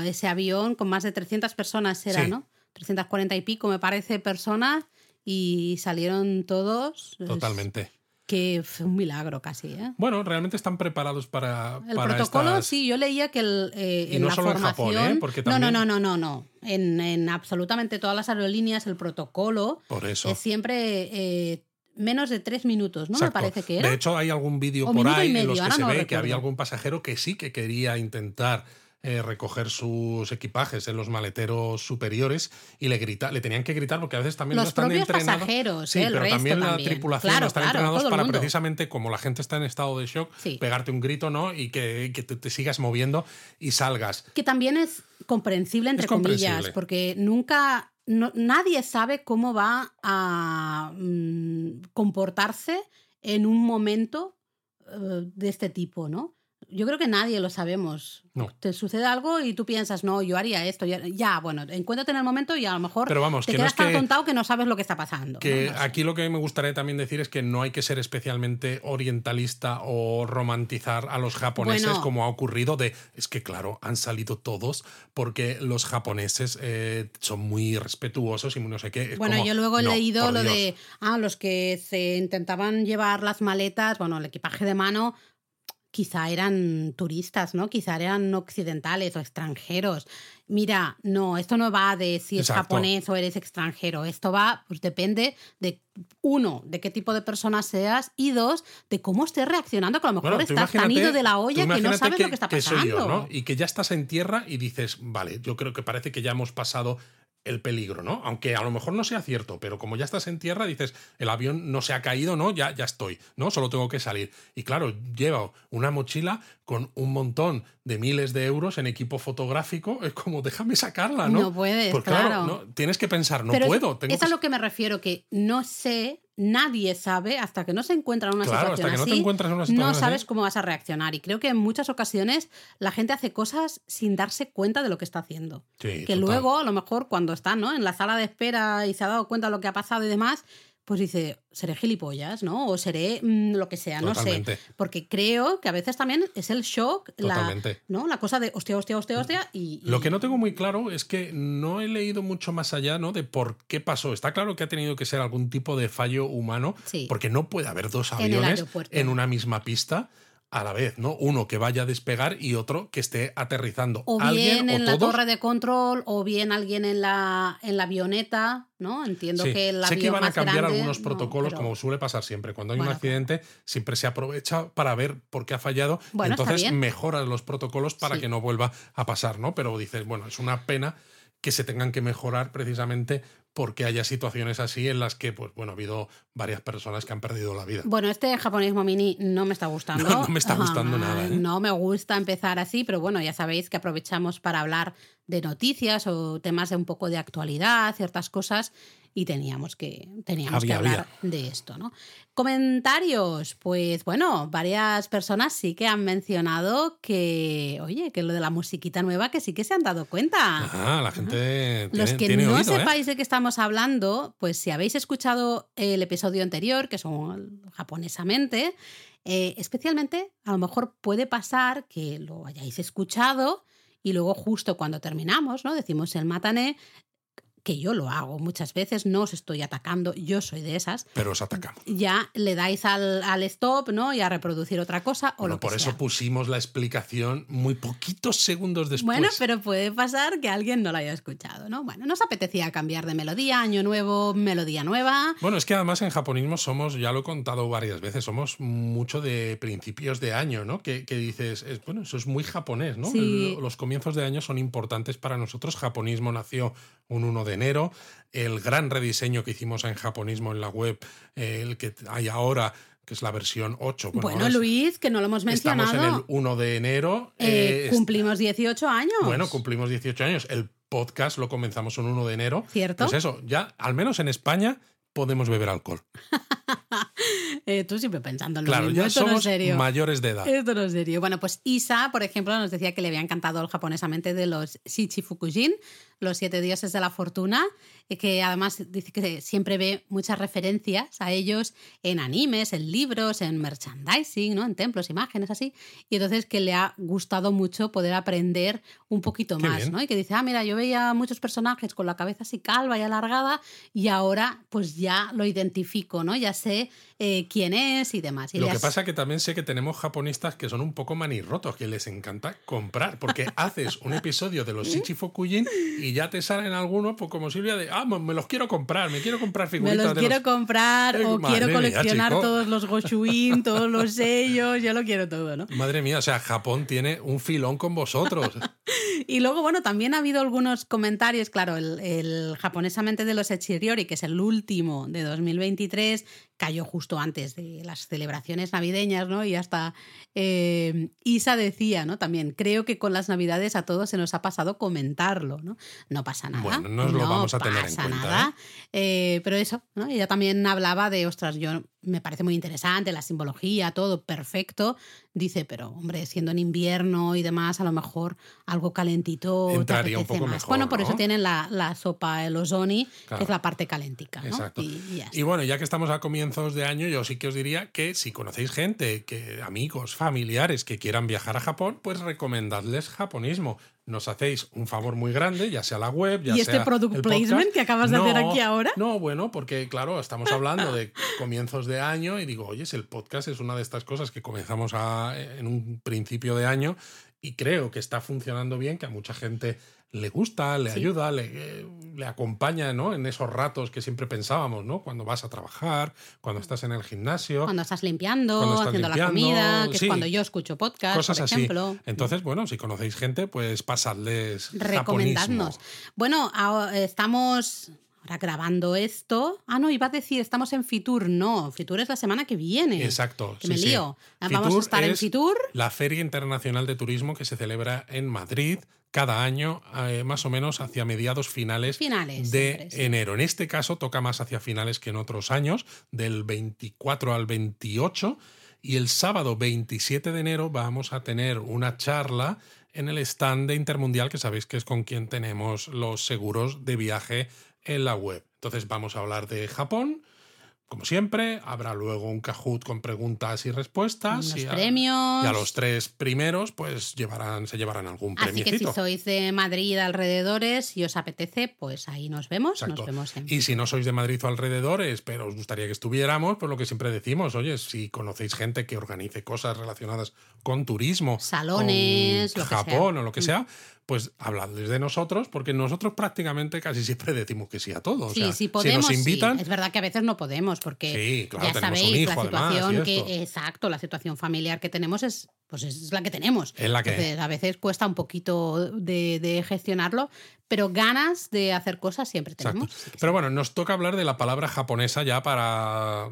ese avión con más de 300 personas era, Sí. ¿no? 340 y pico, me parece, personas y salieron todos. Es Totalmente. Que fue un milagro casi, ¿eh? Bueno, realmente están preparados para. El para protocolo, estas- sí, yo leía que el, eh, Y en no la solo en formación... Japón, ¿eh? Porque No, no, no, no, no, no. En, en absolutamente todas las aerolíneas el protocolo Por eso. es siempre eh, menos de tres minutos, ¿no? Me parece que era. De hecho, hay algún vídeo por ahí en medio, los que se no ve que había algún pasajero que sí que quería intentar eh, recoger sus equipajes en los maleteros superiores y le grita, le tenían que gritar porque a veces también no Los están propios entrenados. pasajeros, sí, ¿eh? el pero resto también la tripulación Claro, están claro, entrenados para precisamente como la gente está en estado de shock, Sí. pegarte un grito, ¿no? Y que, que te, te sigas moviendo y salgas. Que también es comprensible, entre Es comprensible. comillas, porque nunca. no- nadie sabe cómo va a mm, comportarse en un momento eh, de este tipo, ¿no? Yo creo que nadie lo sabemos. No. Te sucede algo y tú piensas, no, yo haría esto. Ya, ya, bueno, encuéntrate en el momento y a lo mejor Pero vamos, te que no quedas es tan que- que no sabes lo que está pasando. Que ¿no? No sé. aquí lo que me gustaría también decir es que no hay que ser especialmente orientalista o romantizar a los japoneses Bueno. como ha ocurrido de es que claro han salido todos porque los japoneses eh, son muy respetuosos y muy no sé qué Es Bueno, como, yo luego he no, leído lo Dios. de ah, los que se intentaban llevar las maletas, bueno, el equipaje de mano, quizá eran turistas, ¿no? Quizá eran occidentales o extranjeros. Mira, no, esto no va de si es Exacto. japonés o eres extranjero. Esto va, pues depende de, uno, de qué tipo de persona seas y dos, de cómo estés reaccionando, que a lo mejor Bueno, estás tan ido de la olla que no sabes lo que está que soy pasando. yo, ¿no? Y que ya estás en tierra y dices, vale, yo creo que parece que ya hemos pasado el peligro, ¿no? Aunque a lo mejor no sea cierto, pero como ya estás en tierra, dices, el avión no se ha caído, ¿no? Ya, ya estoy, ¿no? Solo tengo que salir. Y claro, llevo una mochila con un montón de miles de euros en equipo fotográfico. Es como, déjame sacarla, ¿no? No puedes, Pues claro, claro. ¿no? tienes que pensar, no Pero puedo. Tengo es que a lo que me refiero, que no sé nadie sabe, hasta que no se encuentra en una Claro, situación hasta que no te así, encuentras en una situación no así. sabes cómo vas a reaccionar. Y creo que en muchas ocasiones la gente hace cosas sin darse cuenta de lo que está haciendo. Sí, que total. luego, a lo mejor, cuando está ¿no? en la sala de espera y se ha dado cuenta de lo que ha pasado y demás, pues dice, seré gilipollas, ¿no? O seré mm, lo que sea, no sé. Porque creo que a veces también es el shock, la. ¿no? la cosa de hostia, hostia, hostia, hostia. Y, y- Lo que no tengo muy claro es que no he leído mucho más allá ¿no? de por qué pasó. Está claro que ha tenido que ser algún tipo de fallo humano, Sí. porque no puede haber dos aviones en una misma pista a la vez, ¿no? Uno que vaya a despegar y otro que esté aterrizando. O ¿Alguien bien en o la todos? torre de control, o bien alguien en la, en la avioneta, ¿no? Entiendo Sí, que el sé que van a cambiar grande, algunos no, protocolos, pero- como suele pasar siempre. Cuando hay un Bueno, accidente, siempre se aprovecha para ver por qué ha fallado. Bueno, entonces mejoras los protocolos para Sí. que no vuelva a pasar, ¿no? Pero dices, bueno, es una pena que se tengan que mejorar precisamente porque haya situaciones así en las que, pues bueno, ha habido varias personas que han perdido la vida. Bueno, este japonismo mini no me está gustando. No, no me está gustando Ah, nada, ¿eh? No me gusta empezar así, pero bueno, ya sabéis que aprovechamos para hablar de noticias o temas de un poco de actualidad, ciertas cosas, y teníamos que, teníamos que Había, hablar de esto, ¿no? Comentarios, pues bueno, varias personas sí que han mencionado que, oye, que lo de la musiquita nueva, que sí que se han dado cuenta. Ah, la gente tiene, Los que tiene no oído, ¿eh? sepáis de qué estamos hablando, pues si habéis escuchado el episodio anterior, que son japonesamente, eh, especialmente a lo mejor puede pasar que lo hayáis escuchado y luego justo cuando terminamos, ¿no? Decimos el matané, que yo lo hago muchas veces, no os estoy atacando, yo soy de esas. Pero os atacamos. Ya le dais al, al stop, ¿no? Y a reproducir otra cosa o Bueno, lo que por eso pusimos la explicación muy poquitos segundos después. Bueno, pero puede pasar que alguien no lo haya escuchado, ¿no? Bueno, nos apetecía cambiar de melodía, año nuevo, melodía nueva. Bueno, es que además en japonismo somos, ya lo he contado varias veces, somos mucho de principios de año, ¿no? Que, que dices, es, bueno, eso es muy japonés, ¿no? Sí. Los comienzos de año son importantes para nosotros. Japonismo nació un 1 de enero. El gran rediseño que hicimos en japonismo en la web, eh, el que hay ahora, que es la versión 8. Bueno, Luis, que no lo hemos estamos en el mencionado. 1 de enero. Eh, eh, cumplimos 18 años. bueno, cumplimos 18 años. El podcast lo comenzamos un 1 de enero. ¿Cierto? Pues eso, ya, al menos en España, podemos beber alcohol. Eh, tú siempre pensando en lo Claro, mismo. ya Esto no es somos serio. mayores de edad. Esto no es serio. Bueno, pues Isa, por ejemplo, nos decía que le había encantado el japonesamente de los Shichifukujin, los siete dioses de la fortuna, y que además dice que siempre ve muchas referencias a ellos en animes, en libros, en merchandising, ¿no? en templos, imágenes así. Y entonces que le ha gustado mucho poder aprender un poquito Qué más, bien. ¿no? Y que dice, ah, mira, yo veía muchos personajes con la cabeza así calva y alargada y ahora pues ya lo identifico, ¿no? Ya sé eh, quién es y demás. Y Lo que pasa que también sé que tenemos japonistas que son un poco manirrotos, que les encanta comprar, porque haces un episodio de los Shichifokujin y ya te salen algunos, pues como Silvia, de, ah, me los quiero comprar, me quiero comprar Me figuritas los de quiero los... comprar Eh, o quiero mía, coleccionar chico. todos los Goshuin, todos los sellos, yo lo quiero todo, ¿no? Madre mía, o sea, Japón tiene un filón con vosotros. Y luego, bueno, también ha habido algunos comentarios, claro, el, el japonesamente de los Echiriori, que es el último de 2023, cayó justo antes de las celebraciones navideñas, ¿no? Y hasta eh, Isa decía, ¿no? También, creo que con las navidades a todos se nos ha pasado comentarlo, ¿no? No pasa nada. Bueno, nos lo vamos a tener en pasa cuenta, nada. Eh, pero eso, ¿no? Ella también hablaba de, ostras, yo me parece muy interesante, la simbología, todo perfecto. Dice, pero hombre, siendo en invierno y demás, a lo mejor algo calentito te Entraría un poco más. mejor, bueno, por ¿no? eso tienen la, la sopa, el ozoni, Claro. que es la parte calentica, ¿no? Exacto. Y bueno, ya que estamos a comienzos de año, yo sí que os diría que si conocéis gente, que amigos, familiares que quieran viajar a Japón, pues recomendadles japonismo. Nos hacéis un favor muy grande, ya sea la web, ya ¿Y este sea product el placement podcast. que acabas de hacer aquí ahora? No, bueno, porque claro, estamos hablando de comienzos de año y digo, oye, si el podcast es una de estas cosas que comenzamos a- en un principio de año y creo que está funcionando bien, que a mucha gente le gusta, le Sí. ayuda, le, eh, le acompaña ¿no? en esos ratos que siempre pensábamos, ¿no? Cuando vas a trabajar, cuando estás en el gimnasio. Cuando estás limpiando, Cuando estás haciendo la comida, que sí. es cuando yo escucho podcast, Cosas por así. ejemplo. Entonces, bueno, si conocéis gente, pues pasadles recomendadnos. japonismo. Bueno, estamos ahora grabando esto. Ah, no, iba a decir, estamos en Fitur. No, Fitur es la semana que viene. Exacto. Que sí, me sí. lío. Vamos a estar en Fitur. La Feria Internacional de Turismo que se celebra en Madrid cada año, eh, más o menos hacia mediados finales, Finales, de siempre, sí. enero. En este caso toca más hacia finales que en otros años, del 24 al 28. Y el sábado 27 de enero vamos a tener una charla en el stand de Intermundial, que sabéis que es con quien tenemos los seguros de viaje en la web. Entonces vamos a hablar de Japón. Como siempre, habrá luego un Kahoot con preguntas y respuestas. Unos y a, premios. y a los tres primeros, pues llevarán, se llevarán algún Así que si sois de Madrid alrededores y os apetece, pues ahí nos vemos. Exacto. Nos vemos en Y si no sois de Madrid o alrededores, pero os gustaría que estuviéramos, pues lo que siempre decimos, oye, si conocéis gente que organice cosas relacionadas con turismo, Salones, con lo que sea. Japón o lo que Mm. sea, pues habladles de nosotros, porque nosotros prácticamente casi siempre decimos que sí a todo. O Sí, sea, sí podemos. si nos invitan, sí. Es verdad que a veces no podemos, porque Sí, claro, ya sabéis hijo, la además, situación y que, exacto, la situación familiar que tenemos es, pues es la que tenemos. Es la que- Entonces, a veces cuesta un poquito de, de gestionarlo, pero ganas de hacer cosas siempre tenemos. Pero bueno, nos toca hablar de la palabra japonesa ya para,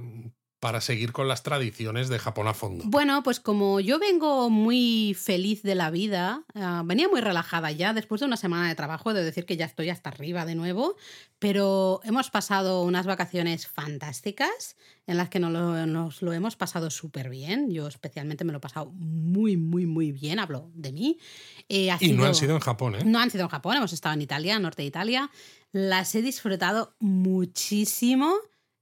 para seguir con las tradiciones de Japón a fondo. Bueno, pues como yo vengo muy feliz de la vida, ah, venía muy relajada ya después de una semana de trabajo, de decir que ya estoy hasta arriba de nuevo, pero hemos pasado unas vacaciones fantásticas en las que nos lo, nos lo hemos pasado súper bien. Yo especialmente me lo he pasado muy, muy, muy bien, hablo de mí. Eh, ha Y no han sido- en Japón, ¿eh? no han sido en Japón, hemos estado en Italia, norte de Italia. Las he disfrutado muchísimo,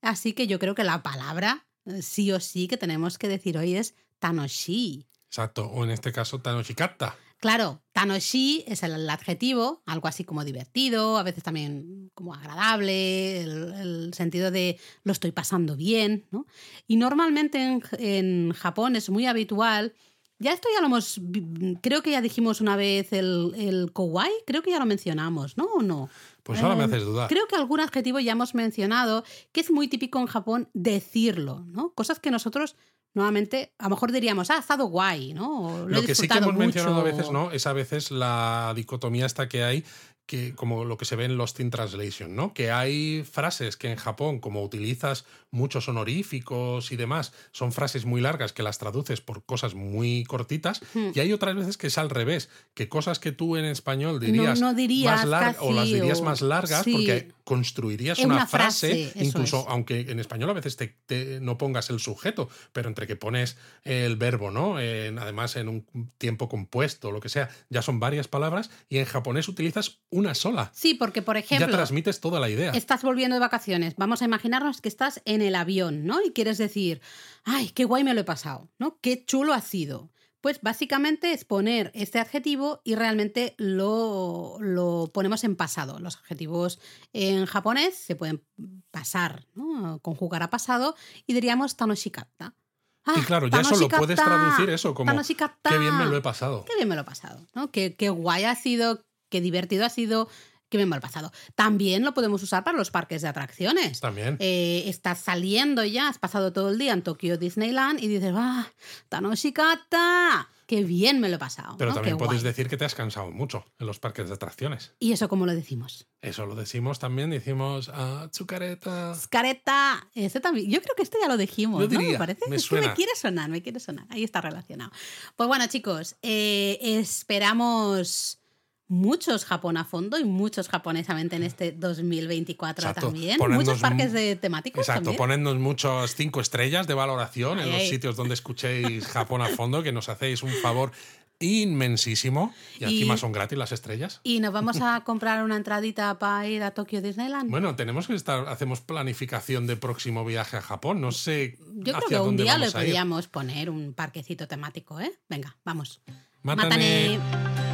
así que yo creo que la palabra sí o sí que tenemos que decir hoy es Tanoshi. Exacto. O en este caso, Tanoshikata. Claro, Tanoshi es el adjetivo, algo así como divertido, a veces también como agradable, el, el sentido de lo estoy pasando bien, ¿no? Y normalmente en, en Japón es muy habitual, ya esto ya lo hemos, creo que ya dijimos una vez el, el kawaii, creo que ya lo mencionamos, ¿no? ¿O no? Pues ahora me Eh, haces dudar. Creo que algún adjetivo ya hemos mencionado que es muy típico en Japón decirlo, ¿no? Cosas que nosotros nuevamente a lo mejor diríamos, ah, ha estado guay, ¿no? O Lo que sí que hemos mencionado a veces, ¿no? Es a veces la dicotomía esta que hay, que como lo que se ve en Lost in Translation, ¿no? Que hay frases que en Japón, como utilizas muchos honoríficos y demás, son frases muy largas que las traduces por cosas muy cortitas, Hmm. y hay otras veces que es al revés, que cosas que tú en español dirías, no dirías más largas o las dirías más largas sí. porque construirías una, una frase, incluso es. aunque en español a veces te, te- no pongas el sujeto, pero entre que pones el verbo, ¿no? En- además en un tiempo compuesto, lo que sea, ya son varias palabras y en japonés utilizas una sola. Sí, porque por ya ejemplo, transmites toda la idea. estás volviendo de vacaciones. Vamos a imaginarnos que estás en el avión, ¿no? Y quieres decir, ay, qué guay me lo he pasado, ¿no? Qué chulo ha sido. Pues básicamente es poner este adjetivo y realmente lo, lo ponemos en pasado. Los adjetivos en japonés se pueden pasar, ¿no? Conjugar a pasado y diríamos tanoshikatta. Ah, y claro, ya eso lo puedes traducir eso como qué bien me lo he pasado. Qué bien me lo he pasado, ¿no? Qué, qué guay ha sido, qué divertido ha sido, qué bien me he pasado. También lo podemos usar para los parques de atracciones. También. Eh, estás saliendo ya, has pasado todo el día en Tokio Disneyland y dices, ¡ah! ¡Tanoshikata! ¡Qué bien me lo he pasado! Pero ¿no? también Qué puedes guay. decir que te has cansado mucho en los parques de atracciones. ¿Y eso cómo lo decimos? Eso lo decimos también, decimos ah, tsukareta. Ese también. Yo creo que este ya lo dijimos, Yo ¿no? diría, Me parece. me es que suena. me quiere sonar, me quiere sonar. Ahí está relacionado. Pues bueno, chicos, eh, esperamos muchos Japón a fondo y muchos japonesamente en este 2024 Exacto. también. Ponednos Muchos parques de temáticos Exacto, ponednos muchos cinco estrellas de valoración en los sitios donde escuchéis Japón a fondo, que nos hacéis un favor inmensísimo. Y Y- encima son gratis las estrellas. Y nos vamos a comprar una entradita para ir a Tokio Disneyland. Bueno, tenemos que estar, hacemos planificación de próximo viaje a Japón. No sé Yo creo que un día le podríamos poner un parquecito temático, ¿eh? Venga, vamos. Mátane. Mátane.